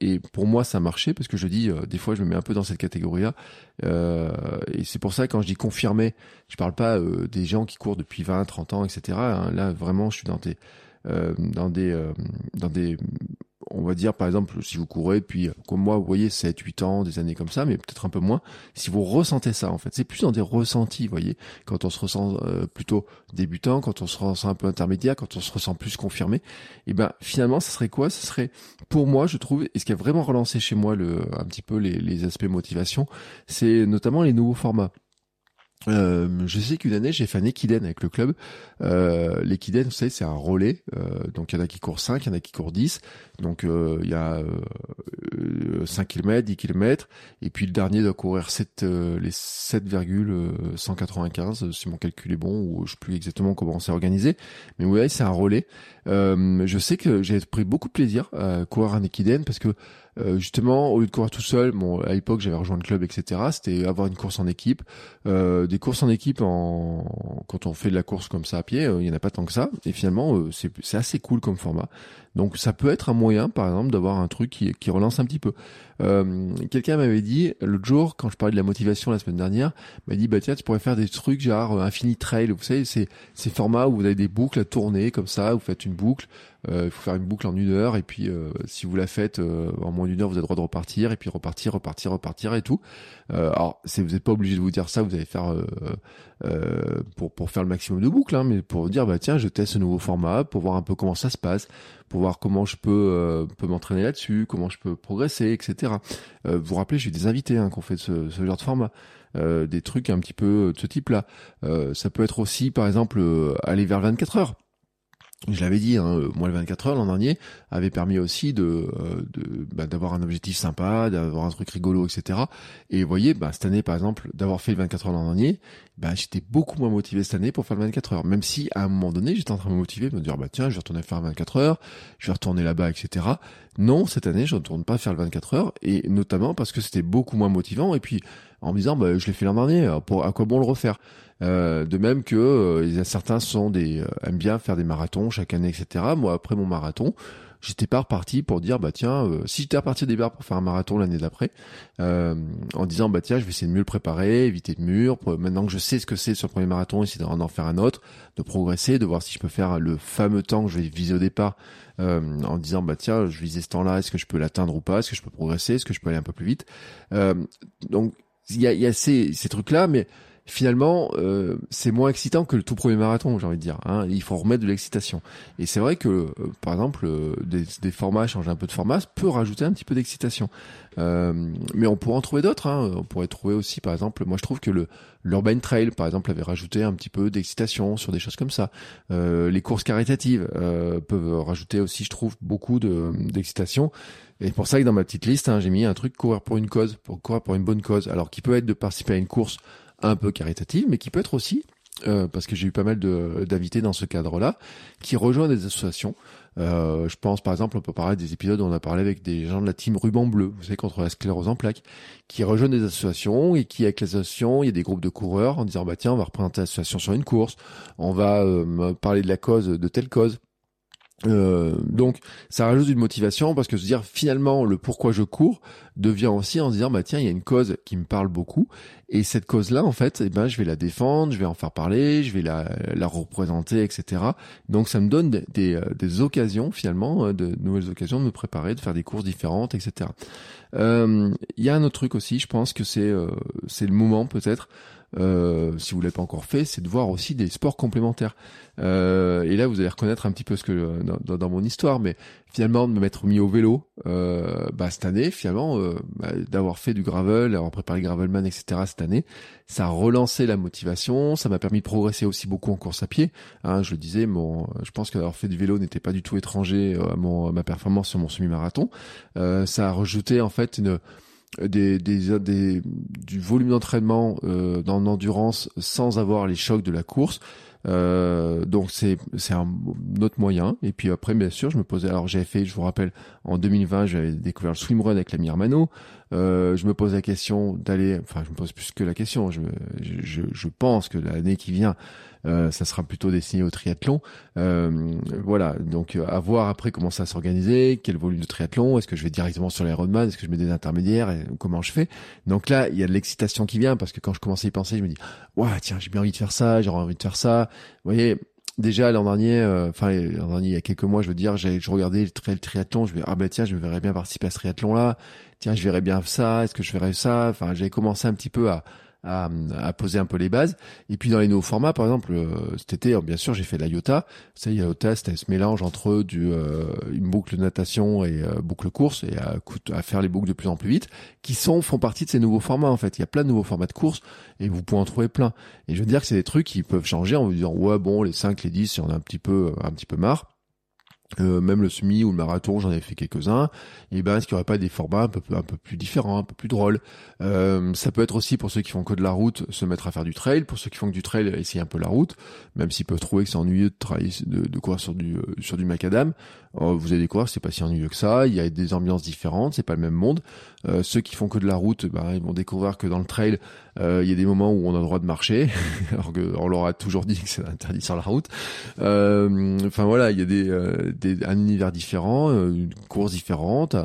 [SPEAKER 1] et pour moi ça a marché parce que je dis des fois je me mets un peu dans cette catégorie là et c'est pour ça quand je dis confirmer, je parle pas des gens qui courent depuis 20, 30 ans, etc. Hein. là vraiment je suis dans des dans des dans des on va dire par exemple si vous courez depuis comme moi vous voyez 7 8 ans des années comme ça mais peut-être un peu moins si vous ressentez ça en fait c'est plus dans des ressentis vous voyez. Quand on se ressent euh, plutôt débutant quand on se ressent un peu intermédiaire quand on se ressent plus confirmé et eh ben finalement ce serait quoi? Ce serait pour moi je trouve et ce qui a vraiment relancé chez moi le un petit peu les, les aspects motivation c'est notamment les nouveaux formats euh, je sais qu'une année j'ai fait un équidène avec le club. Euh, L'équidène, vous savez, c'est un relais. Euh, donc il y en a qui courent 5, il y en a qui courent 10. Donc euh, il y a 5 km, 10 km. Et puis le dernier doit courir 7, les 7,195, si mon calcul est bon, ou je sais plus exactement comment c'est organisé. Mais vous voyez, c'est un relais. Je sais que j'ai pris beaucoup de plaisir à courir un équidène parce que euh, justement, au lieu de courir tout seul, bon, à l'époque j'avais rejoint le club, etc. C'était avoir une course en équipe. Euh, des courses en équipe, en... quand on fait de la course comme ça à pied, euh, il y en a pas tant que ça. Et finalement, euh, c'est assez cool comme format. Donc ça peut être un moyen, par exemple, d'avoir un truc qui, qui relance un petit peu. Euh, Quelqu'un m'avait dit l'autre jour, quand je parlais de la motivation la semaine dernière, m'a dit bah tiens, tu pourrais faire des trucs genre Infinite Trail. Vous savez, c'est ces formats où vous avez des boucles à tourner comme ça. Vous faites une boucle. Euh, il faut faire une boucle en une heure et puis euh, si vous la faites euh, en moins d'une heure, vous avez le droit de repartir et puis repartir, repartir, repartir et tout. alors, vous n'êtes pas obligé de vous dire ça, vous allez faire pour pour faire le maximum de boucles, hein, mais pour dire bah tiens, je teste ce nouveau format pour voir un peu comment ça se passe, pour voir comment je peux peux m'entraîner là-dessus, comment je peux progresser, etc. vous vous rappelez, j'ai des invités hein, qui ont fait ce, ce genre de format. des trucs un petit peu de ce type-là. ça peut être aussi, par exemple, aller vers 24 heures je l'avais dit, hein, moi le 24 heures l'an dernier avait permis aussi de, euh, bah, d'avoir un objectif sympa, d'avoir un truc rigolo, etc. Et vous voyez, bah, cette année par exemple, d'avoir fait le 24 heures l'an dernier, bah, j'étais beaucoup moins motivé cette année pour faire le 24 heures. Même si à un moment donné, j'étais en train de me motiver, de me dire bah tiens, je vais retourner faire le 24 heures, je vais retourner là-bas, etc. Non, cette année, je ne retourne pas faire le 24 heures, et notamment parce que c'était beaucoup moins motivant. Et puis en disant bah je l'ai fait l'an dernier, pour à quoi bon le refaire? Euh, de même que euh, certains sont des euh, aiment bien faire des marathons chaque année, etc. Moi, après mon marathon, j'étais pas reparti pour dire bah tiens, euh, si j'étais reparti des départ pour faire un marathon l'année d'après, en disant bah tiens, je vais essayer de mieux le préparer, éviter de mur. maintenant que je sais ce que c'est sur le premier marathon, essayer d'en faire un autre, de progresser, de voir si je peux faire le fameux temps que je vais viser au départ, en disant bah tiens, je visais ce temps-là, est-ce que je peux l'atteindre ou pas, est-ce que je peux progresser, est-ce que je peux aller un peu plus vite? donc il y a, y a ces, ces trucs-là, mais finalement, euh, c'est moins excitant que le tout premier marathon, j'ai envie de dire. Hein. Il faut remettre de l'excitation. Et c'est vrai que, euh, par exemple, euh, des, des, formats, changer un peu de format, peut rajouter un petit peu d'excitation. mais on pourrait en trouver d'autres. Hein. On pourrait trouver aussi, par exemple, moi je trouve que le l'Urban Trail, par exemple, avait rajouté un petit peu d'excitation sur des choses comme ça. les courses caritatives peuvent rajouter aussi, je trouve, beaucoup d'excitation. Et pour ça que dans ma petite liste, hein, j'ai mis un truc courir pour une cause, pour courir pour une bonne cause. Alors qui peut être de participer à une course un peu caritative, mais qui peut être aussi, euh, parce que j'ai eu pas mal d'invités dans ce cadre-là, qui rejoignent des associations. Euh, je pense par exemple, on peut parler des épisodes où on a parlé avec des gens de la team Ruban Bleu, vous savez, contre la sclérose en plaques, qui rejoignent des associations et qui, avec les associations, il y a des groupes de coureurs en disant, bah tiens, on va représenter l'association sur une course, on va euh, parler de la cause, de telle cause. Euh, donc ça rajoute une motivation parce que se dire finalement le pourquoi je cours devient aussi en se disant bah tiens il y a une cause qui me parle beaucoup. Et cette cause là en fait eh ben je vais la défendre je vais en faire parler je vais la, la représenter etc donc ça me donne des, des, euh, des occasions finalement euh, de nouvelles occasions de me préparer de faire des courses différentes etc il y a un autre truc aussi je pense que c'est c'est le moment peut-être euh, si vous l'avez pas encore fait, c'est de voir aussi des sports complémentaires. Euh, et là, vous allez reconnaître un petit peu ce que dans, dans, mon histoire, mais finalement de me mettre mis au vélo euh, bah, cette année, finalement, euh, bah, d'avoir fait du gravel, d'avoir préparé gravelman, etc. cette année, ça a relancé la motivation, ça m'a permis de progresser aussi beaucoup en course à pied. Hein, je le disais, mon, je pense qu'avoir fait du vélo n'était pas du tout étranger à, mon, à ma performance sur mon semi-marathon. ça a rajouté en fait une des, du volume d'entraînement euh, dans l'endurance sans avoir les chocs de la course. Euh, donc c'est c'est un autre moyen. Et puis après, bien sûr, je me posais. Alors j'avais fait, je vous rappelle, en 2020, j'avais découvert le swimrun avec l'ami Hermano. Euh, je me pose la question d'aller. Enfin, je me pose plus que la question. Je je, je pense que l'année qui vient, euh, ça sera plutôt destiné au triathlon. Euh, voilà, donc euh, à voir après comment ça s'organiser, quel volume de triathlon, est-ce que je vais directement sur l'Ironman, est-ce que je mets des intermédiaires, et comment je fais. Donc là, il y a de l'excitation qui vient parce que quand je commençais à y penser, je me dis, ouais, tiens, j'ai bien envie de faire ça, j'aurais envie de faire ça. Vous voyez, déjà l'an dernier, enfin l'an dernier, il y a quelques mois, je veux dire, j'ai je regardais le, triathlon, je me ah ben tiens, je me verrais bien participer à ce triathlon là. Tiens, je verrais bien ça. Est-ce que je verrais ça? Enfin, j'avais commencé un petit peu à à, à, poser un peu les bases. Et puis dans les nouveaux formats, par exemple, euh, cet été, bien sûr, j'ai fait la Iota. C'est Iota, c'était ce mélange entre du euh, une boucle natation et euh, boucle course et à, à, faire les boucles de plus en plus vite, qui sont font partie de ces nouveaux formats en fait. Il y a plein de nouveaux formats de course et vous pouvez en trouver plein. Et je veux dire que c'est des trucs qui peuvent changer en vous disant ouais bon les 5, les 10, si on a un petit peu un petit peu marre. Euh, même le semi ou le marathon, j'en ai fait quelques-uns. Et ben, est-ce qu'il n'y aurait pas des formats un peu, un peu plus différents, un peu plus drôles? Euh, Ça peut être aussi pour ceux qui font que de la route, se mettre à faire du trail. Pour ceux qui font que du trail, essayer un peu la route, même s'ils peuvent trouver que c'est ennuyeux de travailler, de, de courir sur du euh, sur du macadam. Euh, vous allez découvrir, c'est pas si ennuyeux que ça. Il y a des ambiances différentes, c'est pas le même monde. Euh, ceux qui font que de la route, ben, ils vont découvrir que dans le trail, il y a des moments où on a le droit de marcher, [laughs] alors qu'on leur a toujours dit que c'est interdit sur la route. Enfin voilà, il y a des un univers différent, euh, une course différente,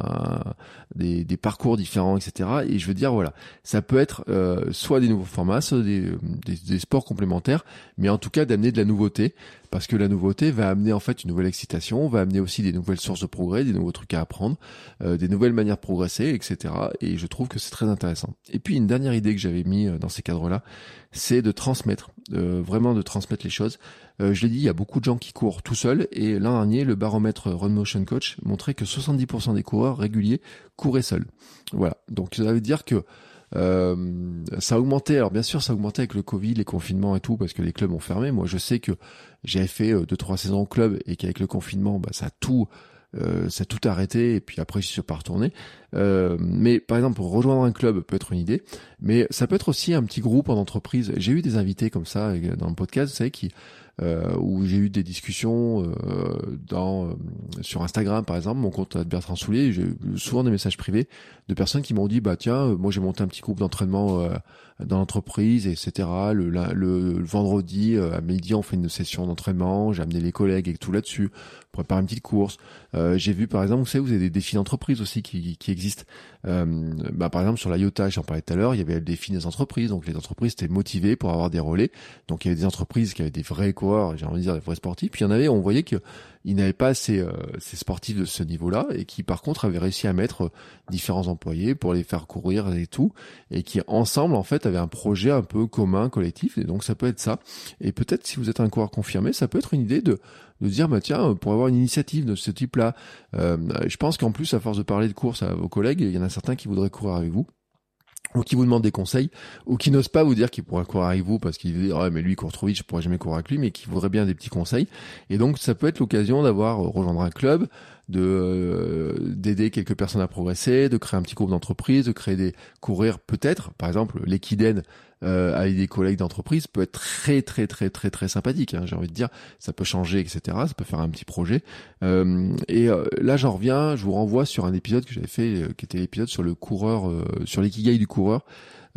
[SPEAKER 1] des, des, parcours différents, etc. Et je veux dire, voilà, ça peut être euh, soit des nouveaux formats, soit des, des, sports complémentaires, mais en tout cas d'amener de la nouveauté, parce que la nouveauté va amener en fait une nouvelle excitation, va amener aussi des nouvelles sources de progrès, des nouveaux trucs à apprendre, euh, des nouvelles manières de progresser, etc. Et je trouve que c'est très intéressant. Et puis une dernière idée que j'avais mis dans ces cadres-là, c'est de transmettre, vraiment de transmettre les choses. Euh, je l'ai dit, il y a beaucoup de gens qui courent tout seuls et l'an dernier, le baromètre Run Motion Coach montrait que 70% des coureurs réguliers couraient seuls. Voilà, donc ça veut dire que euh, ça a augmenté. Alors bien sûr, ça a augmenté avec le Covid, les confinements et tout, parce que les clubs ont fermé. Moi, je sais que j'avais fait euh, deux trois saisons au club et qu'avec le confinement, bah, ça a tout euh, ça a tout arrêté et puis après je suis pas retourné. Euh, mais par exemple, rejoindre un club peut être une idée, mais ça peut être aussi un petit groupe en entreprise. J'ai eu des invités comme ça dans le podcast, vous savez, qui euh, où j'ai eu des discussions euh, dans euh, sur Instagram par exemple, mon compte Bertrand Soulier, j'ai souvent des messages privés de personnes qui m'ont dit bah tiens, moi j'ai monté un petit groupe d'entraînement dans l'entreprise, etc. Le, le, vendredi à midi, on fait une session d'entraînement. J'ai amené les collègues et tout là-dessus. Prépare une petite course. Euh, j'ai vu par exemple, vous savez, vous avez des défis d'entreprise aussi qui, qui existent. Euh, bah, par exemple sur la IOTA, j'en parlais tout à l'heure, il y avait le défi des entreprises. Donc les entreprises étaient motivées pour avoir des relais. Donc il y avait des entreprises qui avaient des courses coureurs, j'ai envie de dire des vrais sportifs. Puis il y en avait, on voyait qu'ils n'avaient pas ces, euh, ces sportifs de ce niveau-là et qui par contre avaient réussi à mettre différents employés pour les faire courir et tout, et qui ensemble en fait avaient un projet un peu commun, collectif. Et donc ça peut être ça. Et peut-être si vous êtes un coureur confirmé, ça peut être une idée de de dire bah tiens pour avoir une initiative de ce type-là. Euh, je pense qu'en plus à force de parler de course à vos collègues, il y en a certains qui voudraient courir avec vous ou qui vous demandent des conseils, ou qui n'osent pas vous dire qu'il pourrait courir avec vous parce qu'il dit ouais mais lui il court trop vite, je pourrais jamais courir avec lui, mais qui voudrait bien des petits conseils. Et donc ça peut être l'occasion d'avoir euh, rejoindre un club, de euh, d'aider quelques personnes à progresser, de créer un petit groupe d'entreprise, de créer des courir peut-être, par exemple l'équidène euh, avec des collègues d'entreprise peut être très très très très très sympathique. Hein, J'ai envie de dire, ça peut changer, etc. Ça peut faire un petit projet. Euh, et euh, là, j'en reviens. Je vous renvoie sur un épisode que j'avais fait, euh, qui était l'épisode sur le coureur, sur l'ikigai du coureur.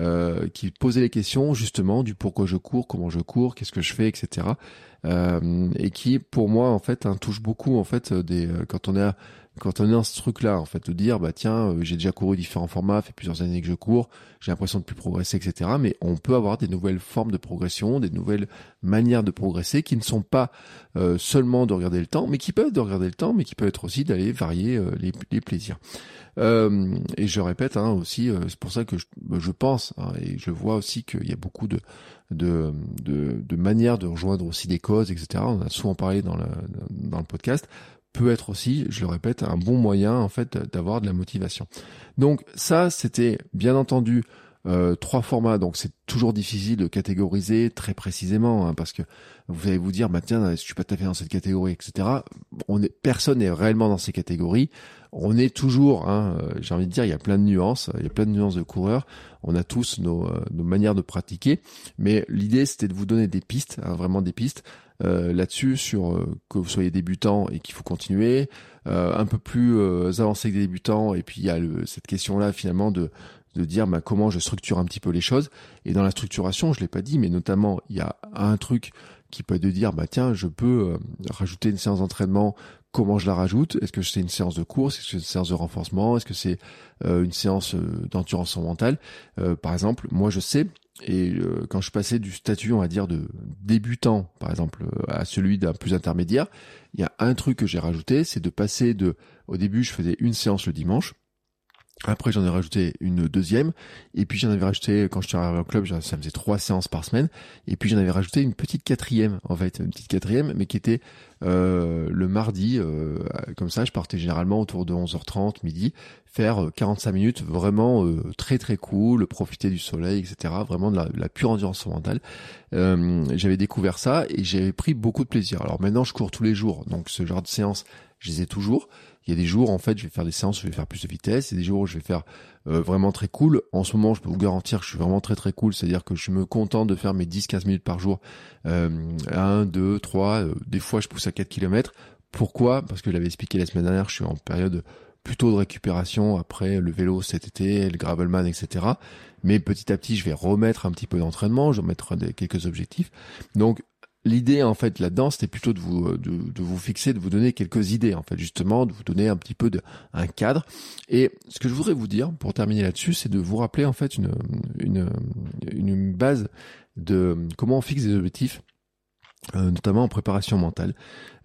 [SPEAKER 1] Euh, qui posait les questions justement du pourquoi je cours, comment je cours, qu'est-ce que je fais, etc. Euh, et qui, pour moi, en fait, hein, touche beaucoup en fait des quand on est à, quand on est dans ce truc-là, en fait, de dire, bah tiens, euh, j'ai déjà couru différents formats, fait plusieurs années que je cours, j'ai l'impression de plus progresser, etc. Mais on peut avoir des nouvelles formes de progression, des nouvelles manières de progresser qui ne sont pas euh, seulement de regarder le temps, mais qui peuvent être de regarder le temps, mais qui peuvent être aussi d'aller varier euh, les, plaisirs. et je répète hein, aussi, c'est pour ça que je, je pense, hein, et je vois aussi qu'il y a beaucoup de, de, de, manières de rejoindre aussi des causes, etc. On a souvent parlé dans dans le podcast peut être aussi, je le répète, un bon moyen en fait d'avoir de la motivation. Donc ça, c'était bien entendu euh, trois formats, donc c'est toujours difficile de catégoriser très précisément, hein, parce que vous allez vous dire, bah tiens, je suis pas tout à fait dans cette catégorie, etc. On est, personne n'est réellement dans ces catégories. On est toujours, hein, euh, j'ai envie de dire, il y a plein de nuances, il y a plein de nuances de coureurs. On a tous nos, euh, nos manières de pratiquer, mais l'idée c'était de vous donner des pistes, hein, vraiment des pistes euh, là-dessus sur que vous soyez débutant et qu'il faut continuer, un peu plus avancé que des débutants, et puis il y a cette question-là finalement de de dire bah, comment je structure un petit peu les choses. Et dans la structuration, je l'ai pas dit, mais notamment il y a un truc qui peut être de dire bah tiens je peux rajouter une séance d'entraînement comment je la rajoute? Est-ce que c'est une séance de course? Est-ce que c'est une séance de renforcement? Est-ce que c'est euh, une séance euh, d'endurance mentale? Euh, Par exemple, moi je sais, et quand je passais du statut, on va dire, de débutant, par exemple, à celui d'un plus intermédiaire, il y a un truc que j'ai rajouté, c'est de passer de, au début, je faisais une séance le dimanche, après, j'en ai rajouté une deuxième. Et puis, j'en avais rajouté, quand je suis arrivé au club, ça faisait trois séances par semaine. Et puis, j'en avais rajouté une petite quatrième, en fait, une petite quatrième, mais qui était euh, le mardi. Euh, comme ça, je partais généralement autour de 11h30, midi, faire 45 euh, minutes, vraiment très très cool, profiter du soleil, etc. Vraiment de la, de la pure endurance mentale. j'avais découvert ça et j'avais pris beaucoup de plaisir. Alors maintenant, je cours tous les jours, donc ce genre de séance, je les ai toujours. Il y a des jours, en fait, je vais faire des séances, je vais faire plus de vitesse. Il y a des jours où je vais faire euh, vraiment très cool. En ce moment, je peux vous garantir que je suis vraiment très très cool. C'est-à-dire que je me contente de faire mes 10-15 minutes par jour. Euh, 1, 2, 3. des fois, je pousse à 4 km. Pourquoi? Parce que je l'avais expliqué la semaine dernière, je suis en période plutôt de récupération après le vélo cet été, le gravelman, etc. Mais petit à petit, je vais remettre un petit peu d'entraînement, je vais mettre quelques objectifs. Donc, l'idée en fait là-dedans c'était plutôt de vous de, de, vous fixer de vous donner quelques idées en fait justement de vous donner un petit peu de un cadre. Et ce que je voudrais vous dire pour terminer là-dessus c'est de vous rappeler en fait une une une base de comment on fixe des objectifs. euh, notamment en préparation mentale.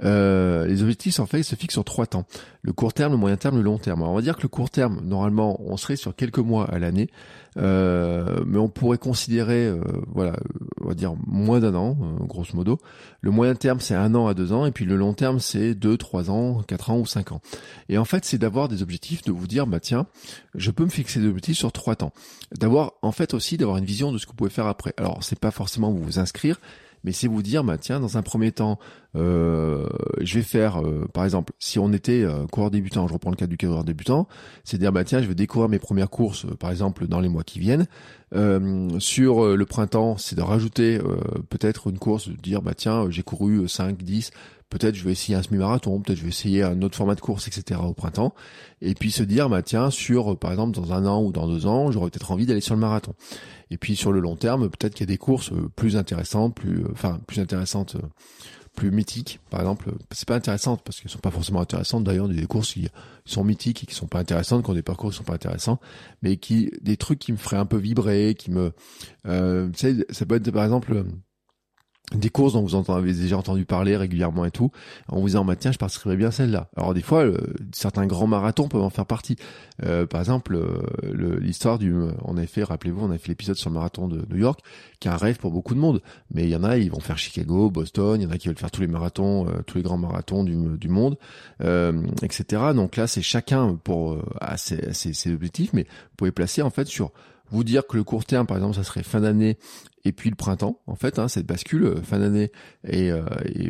[SPEAKER 1] Euh, les objectifs en fait se fixent sur trois temps le court terme, le moyen terme, le long terme. Alors, on va dire que le court terme, normalement, on serait sur quelques mois à l'année, euh, mais on pourrait considérer, euh, voilà, on va dire moins d'un an, grosso modo. Le moyen terme, c'est un an à deux ans, et puis le long terme, c'est deux, trois ans, quatre ans ou cinq ans. Et en fait, c'est d'avoir des objectifs, de vous dire, bah tiens, je peux me fixer des objectifs sur trois temps. D'avoir, en fait, aussi d'avoir une vision de ce que vous pouvez faire après. Alors, c'est pas forcément vous vous inscrire, mais c'est vous dire, bah tiens, dans un premier temps, euh, je vais faire, euh, par exemple, si on était euh, coureur débutant, je reprends le cas du coureur débutant, c'est dire, bah tiens, je vais découvrir mes premières courses, par exemple, dans les mois qui viennent. sur le printemps, c'est de rajouter peut-être une course, de dire, bah tiens, j'ai couru 5, 10, peut-être je vais essayer un semi-marathon, peut-être je vais essayer un autre format de course, etc. au printemps, et puis se dire, bah tiens, sur par exemple dans un an ou dans deux ans, j'aurais peut-être envie d'aller sur le marathon. Et puis sur le long terme, peut-être qu'il y a des courses euh, plus intéressantes, plus, euh, enfin plus intéressantes, euh, plus mythiques. Par exemple, c'est pas intéressantes parce qu'elles sont pas forcément intéressantes. D'ailleurs, des courses qui sont mythiques et qui sont pas intéressantes, qui ont des parcours qui sont pas intéressants, mais qui des trucs qui me feraient un peu vibrer, qui me, euh, ça peut être par exemple des courses dont vous en avez déjà entendu parler régulièrement et tout, en vous disant bah tiens je participerais bien celle-là. Alors des fois euh, certains grands marathons peuvent en faire partie. Euh, par exemple euh, l'histoire du, on avait fait, rappelez-vous, on a fait l'épisode sur le marathon de New York, qui est un rêve pour beaucoup de monde. Mais il y en a, ils vont faire Chicago, Boston, il y en a qui veulent faire tous les marathons, tous les grands marathons du, du monde, etc. Donc là c'est chacun pour à ses, ses objectifs, mais vous pouvez placer en fait sur vous dire que le court terme, par exemple, ça serait fin d'année et puis le printemps, en fait, hein, cette bascule, euh, fin d'année et, euh,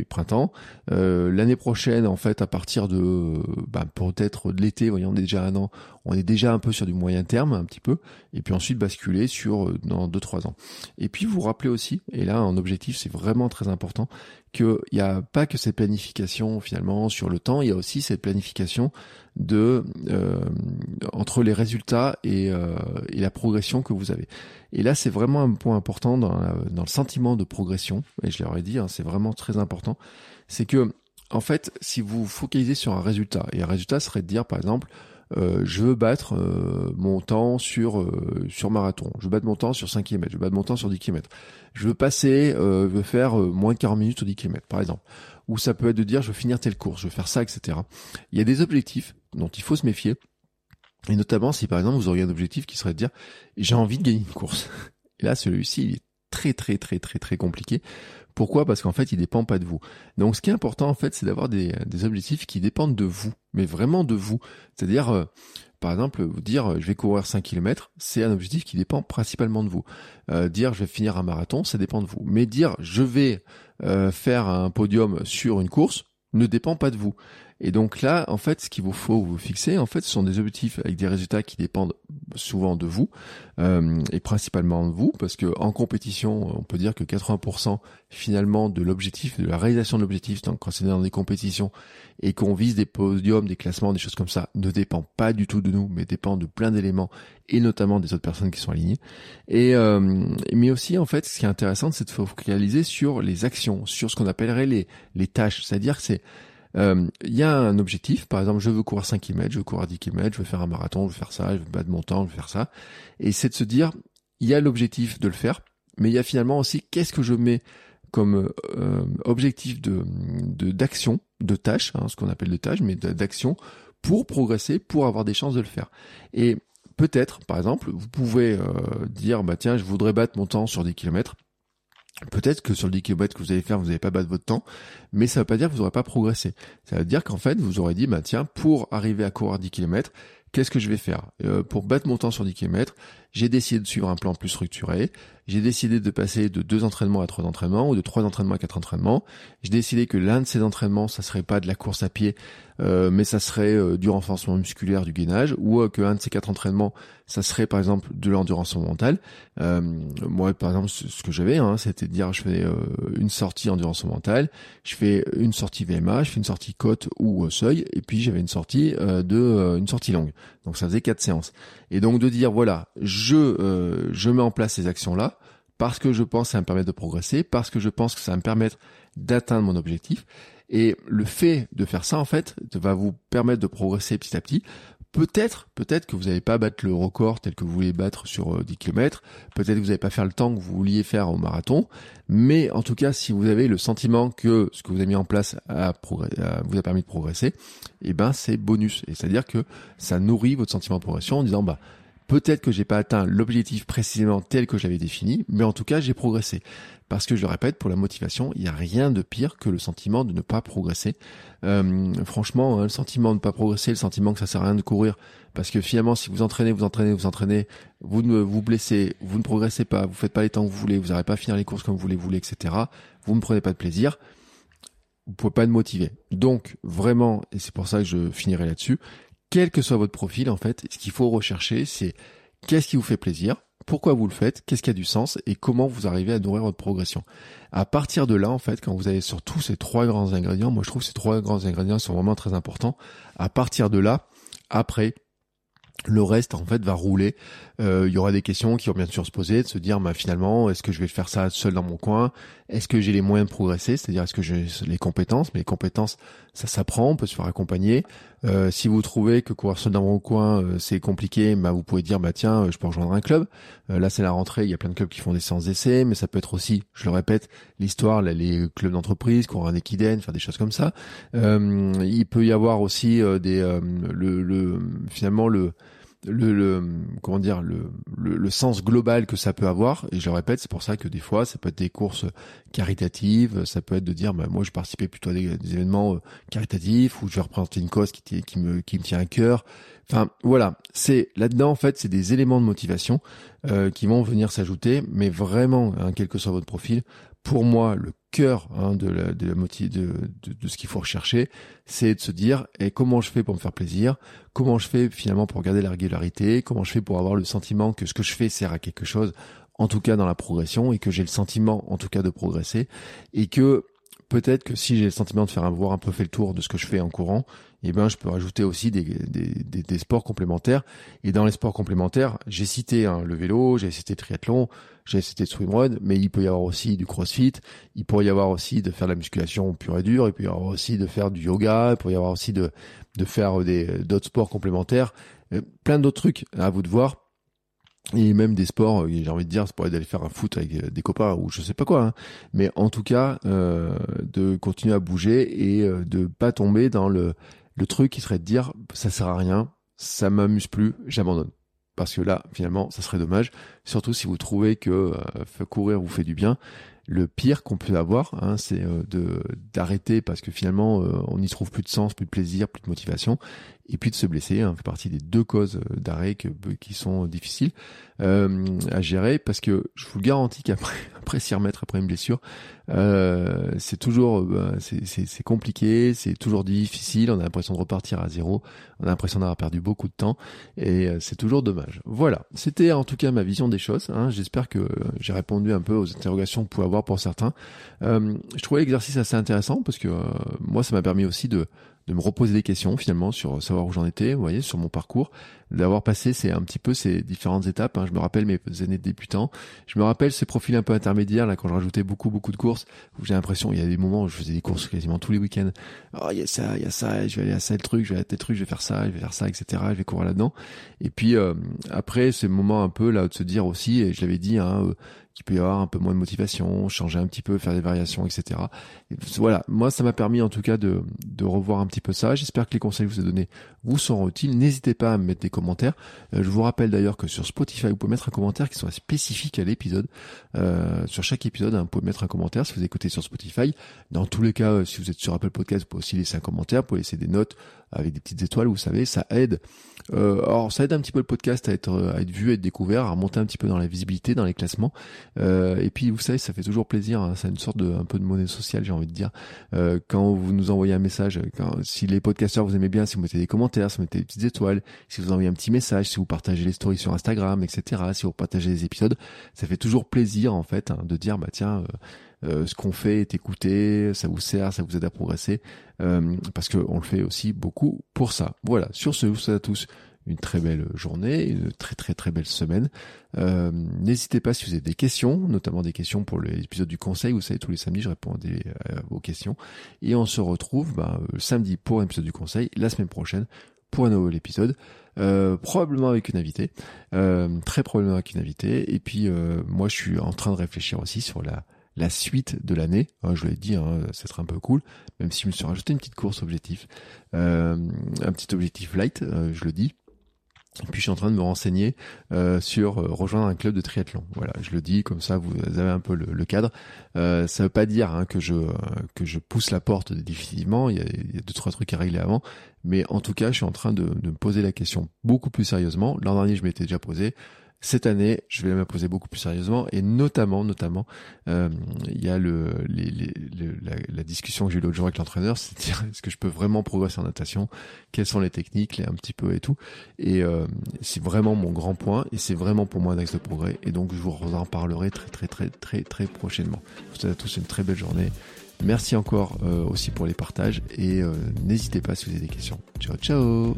[SPEAKER 1] printemps. Euh, L'année prochaine, en fait, à partir de bah, peut-être de l'été, voyons déjà un an, on est déjà un peu sur du moyen terme, un petit peu, et puis ensuite basculer sur euh, dans deux trois ans. Et puis vous rappelez aussi, et là en objectif c'est vraiment très important, qu'il n'y a pas que cette planification finalement sur le temps, il y a aussi cette planification de euh, entre les résultats et, euh, et, la progression que vous avez. Et là, c'est vraiment un point important dans, dans, le sentiment de progression. Et je leur ai dit, hein, c'est vraiment très important. C'est que en fait, si vous focalisez sur un résultat, et un résultat serait de dire par exemple, euh, je veux battre euh, mon temps sur euh, sur marathon, je veux battre mon temps sur 5 km, je veux battre mon temps sur 10 km. Je veux passer, je veux faire moins de 40 minutes au 10 km par exemple. Ou ça peut être de dire je veux finir telle course, je veux faire ça, etc. Il y a des objectifs dont il faut se méfier. Et notamment si par exemple vous auriez un objectif qui serait de dire j'ai envie de gagner une course. [laughs] Là celui-ci est très très très très très compliqué pourquoi? Parce qu'en fait, il dépend pas de vous. Donc, ce qui est important, en fait, c'est d'avoir des, objectifs qui dépendent de vous, mais vraiment de vous. C'est-à-dire, euh, par exemple, vous dire euh, je vais courir 5 km, c'est un objectif qui dépend principalement de vous. Euh, dire je vais finir un marathon, ça dépend de vous. Mais dire je vais faire un podium sur une course ne dépend pas de vous. Et donc là, en fait, ce qu'il vous faut vous fixer, en fait, ce sont des objectifs avec des résultats qui dépendent souvent de vous euh, et principalement de vous, parce que en compétition, on peut dire que 80% finalement de l'objectif, de la réalisation de l'objectif, quand c'est dans des compétitions et qu'on vise des podiums, des classements, des choses comme ça, ne dépend pas du tout de nous, mais dépend de plein d'éléments et notamment des autres personnes qui sont alignées. Et euh, mais aussi en fait, ce qui est intéressant, c'est de focaliser sur les actions, sur ce qu'on appellerait les les tâches, c'est-à-dire que c'est euh, il y a un objectif, par exemple, je veux courir 5 km, je veux courir 10 km, je veux faire un marathon, je veux faire ça, je veux battre mon temps, je veux faire ça. Et c'est de se dire, il y a l'objectif de le faire, mais il y a finalement aussi qu'est-ce que je mets comme euh, objectif de d'action, de, tâche, hein, ce qu'on appelle de tâche, mais d'action pour progresser, pour avoir des chances de le faire. Et peut-être, par exemple, vous pouvez euh, dire, bah tiens, je voudrais battre mon temps sur 10 km. Peut-être que sur le 10 km que vous allez faire, vous n'allez pas battre votre temps, mais ça ne veut pas dire que vous n'aurez pas progressé. Ça veut dire qu'en fait, vous aurez dit, bah tiens, pour arriver à courir 10 km, qu'est-ce que je vais faire? Euh, Pour battre mon temps sur 10 km, j'ai décidé de suivre un plan plus structuré, j'ai décidé de passer de deux entraînements à trois entraînements ou de trois entraînements à quatre entraînements. J'ai décidé que l'un de ces entraînements, ça serait pas de la course à pied, euh, mais ça serait euh, du renforcement musculaire, du gainage, ou euh, que un de ces quatre entraînements, ça serait par exemple de l'endurance mentale. moi, par exemple, ce que j'avais, hein, c'était de dire, je fais une sortie endurance mentale, je fais une sortie VMA, je fais une sortie côte ou seuil, et puis j'avais une sortie de une sortie longue. Donc ça faisait quatre séances. Et donc de dire voilà, je je mets en place ces actions là parce que je pense que ça va me permettre de progresser, parce que je pense que ça va me permettre d'atteindre mon objectif. Et le fait de faire ça, en fait, va vous permettre de progresser petit à petit. Peut-être, peut-être que vous n'allez pas battre le record tel que vous voulez battre sur 10 euh, km. Peut-être que vous n'allez pas faire le temps que vous vouliez faire au marathon. Mais en tout cas, si vous avez le sentiment que ce que vous avez mis en place vous a permis de progresser, eh ben, c'est bonus. Et c'est-à-dire que ça nourrit votre sentiment de progression en disant, bah, Peut-être que j'ai pas atteint l'objectif précisément tel que j'avais défini, mais en tout cas, j'ai progressé. Parce que je le répète, pour la motivation, il n'y a rien de pire que le sentiment de ne pas progresser. Euh, franchement, hein, le sentiment de ne pas progresser, le sentiment que ça sert à rien de courir, parce que finalement, si vous entraînez, vous entraînez, vous entraînez, vous ne vous blessez, vous ne progressez pas, vous faites pas les temps que vous voulez, vous n'arrivez pas à finir les courses comme vous les voulez, etc. Vous ne prenez pas de plaisir. Vous pouvez pas être motivé. Donc, vraiment, et c'est pour ça que je finirai là-dessus, quel que soit votre profil, en fait, ce qu'il faut rechercher, c'est qu'est-ce qui vous fait plaisir, pourquoi vous le faites, qu'est-ce qui a du sens et comment vous arrivez à nourrir votre progression. À partir de là, en fait, quand vous avez sur tous ces trois grands ingrédients, moi je trouve que ces trois grands ingrédients sont vraiment très importants. À partir de là, après, le reste en fait va rouler. Euh, il y aura des questions qui vont bien sûr se poser, de se dire bah, finalement est-ce que je vais faire ça seul dans mon coin? Est-ce que j'ai les moyens de progresser? C'est-à-dire est-ce que j'ai les compétences? Mais les compétences Ça s'apprend, on peut se faire accompagner. Euh, si vous trouvez que courir seul dans mon coin euh, c'est compliqué, bah vous pouvez dire bah tiens, euh, je peux rejoindre un club. là c'est la rentrée, il y a plein de clubs qui font des séances d'essai, mais ça peut être aussi, je le répète, l'histoire, les clubs d'entreprise, courir un équidène, faire des choses comme ça. il peut y avoir aussi des le, le finalement le le, le, comment dire le, le, sens global que ça peut avoir. Et je le répète c'est pour ça que des fois ça peut être des courses caritatives ça peut être de dire bah, moi je participais plutôt à des, événements euh, caritatifs ou je vais représenter une cause qui, qui me qui me tient à cœur. Enfin voilà. C'est là-dedans en fait c'est des éléments de motivation euh, qui vont venir s'ajouter. Mais vraiment hein, quel que soit votre profil pour moi, le cœur hein, de, la, de, de, ce qu'il faut rechercher, c'est de se dire et comment je fais pour me faire plaisir, comment je fais finalement pour garder la régularité, comment je fais pour avoir le sentiment que ce que je fais sert à quelque chose, en tout cas dans la progression, et que j'ai le sentiment en tout cas de progresser, et que peut-être que si j'ai le sentiment de faire avoir un peu fait le tour de ce que je fais en courant, eh ben je peux rajouter aussi des, des, des, sports complémentaires. Et dans les sports complémentaires, j'ai cité hein, le vélo, j'ai cité le triathlon, j'ai cité le swimrun, mais il peut y avoir aussi du crossfit, il pourrait y avoir aussi de faire de la musculation pure et dure, il peut y avoir aussi de faire du yoga, il peut y avoir aussi de, de faire des d'autres sports complémentaires, euh, plein d'autres trucs à vous de voir. Et même des sports euh, j'ai envie de dire ça pourrait d'aller faire un foot avec euh, des copains ou je sais pas quoi hein. mais en tout cas euh, de continuer à bouger et de pas tomber dans le le truc qui serait de dire ça sert à rien, ça m'amuse plus, j'abandonne. Parce que là, finalement, ça serait dommage. Surtout si vous trouvez que euh, courir vous fait du bien. Le pire qu'on peut avoir, hein, c'est euh, de d'arrêter parce que finalement, euh, on n'y trouve plus de sens, plus de plaisir, plus de motivation et puis de se blesser. Hein, fait partie des deux causes euh, d'arrêt qui sont difficiles euh, à gérer parce que je vous le garantis qu'après [laughs] après s'y remettre après une blessure, euh, c'est toujours euh, bah, c'est compliqué, c'est toujours difficile. On a l'impression de repartir à zéro, on a l'impression d'avoir perdu beaucoup de temps et c'est toujours dommage. Voilà, c'était en tout cas ma vision des choses. Hein. J'espère que j'ai répondu un peu aux interrogations que vous pouvez avoir pour certains. je trouvais l'exercice assez intéressant parce que moi ça m'a permis aussi de de me reposer des questions finalement sur savoir où j'en étais, vous voyez, sur mon parcours, d'avoir passé c'est un petit peu ces différentes étapes. Hein. Je me rappelle mes années de débutant, je me rappelle ces profils un peu intermédiaires là quand je rajoutais beaucoup beaucoup de courses. où J'ai l'impression il y a des moments où je faisais des courses quasiment tous les week-ends. Oh il y a ça, il y a ça, je vais aller à ça le truc, je vais à tel truc, je vais faire ça, je vais faire ça, etc. Je vais courir là-dedans. Et puis euh, après ces moments un peu là de se dire aussi, et je l'avais dit, hein, euh, qu'il peut y avoir un peu moins de motivation, changer un petit peu, faire des variations, etc. voilà, moi ça m'a permis en tout cas de, revoir un petit peu ça. J'espère que les conseils que je vous ai donnés vous seront utiles. N'hésitez pas à me mettre des commentaires. Euh, je vous rappelle d'ailleurs que sur Spotify, vous pouvez mettre un commentaire qui soit spécifique à l'épisode. Euh, sur chaque épisode, hein, vous pouvez mettre un commentaire si vous écoutez sur Spotify. Dans tous les cas, euh, si vous êtes sur Apple Podcast, vous pouvez aussi laisser un commentaire, vous pouvez laisser des notes avec des petites étoiles, vous savez, ça aide. Euh, alors ça aide un petit peu le podcast à être à être vu, à être découvert, à remonter un petit peu dans la visibilité, dans les classements. Euh, et puis vous savez, ça fait toujours plaisir. Hein, c'est une sorte de un peu de monnaie sociale, j'ai envie de dire. Euh, quand vous nous envoyez un message, quand, si les podcasteurs vous aimez bien, si vous mettez des commentaires, si vous mettez des petites étoiles, si vous envoyez un petit message, si vous partagez les stories sur Instagram, etc. Si vous partagez les épisodes, ça fait toujours plaisir en fait hein, de dire bah tiens. Euh, euh, ce qu'on fait est écouté, ça vous sert, ça vous aide à progresser, euh, parce qu'on le fait aussi beaucoup pour ça. Voilà, sur ce, je vous souhaite à tous une très belle journée, une très très très belle semaine. Euh, n'hésitez pas si vous avez des questions, notamment des questions pour l'épisode du conseil. Vous savez, tous les samedis, je réponds à, vos questions. Et on se retrouve bah, samedi pour un épisode du conseil, la semaine prochaine pour un nouvel épisode. probablement avec une invitée, très probablement avec une invitée. Et puis moi, je suis en train de réfléchir aussi sur la la suite de l'année. je vous l'ai dit, hein, sera un peu cool, même si je me suis rajouté une petite course objectif, euh, un petit objectif light, euh, je le dis. Et puis je suis en train de me renseigner euh, sur rejoindre un club de triathlon. Voilà, je le dis comme ça, vous avez un peu le, cadre. Euh, ça veut pas dire hein, que je que je pousse la porte définitivement. Il y, a, il y a deux trois trucs à régler avant, mais en tout cas, je suis en train de me poser la question beaucoup plus sérieusement. L'an dernier, je m'étais déjà posé. Cette année, je vais me poser beaucoup plus sérieusement et notamment, notamment, euh, il y a la, discussion que j'ai eu l'autre jour avec l'entraîneur, c'est dire est-ce que je peux vraiment progresser en natation, quelles sont les techniques, un petit peu et tout. Et euh, c'est vraiment mon grand point et c'est vraiment pour moi un axe de progrès. Et donc je vous en parlerai très très très très très prochainement. Je vous souhaite à tous une très belle journée. Merci encore euh, aussi pour les partages et n'hésitez pas si vous avez des questions. Ciao ciao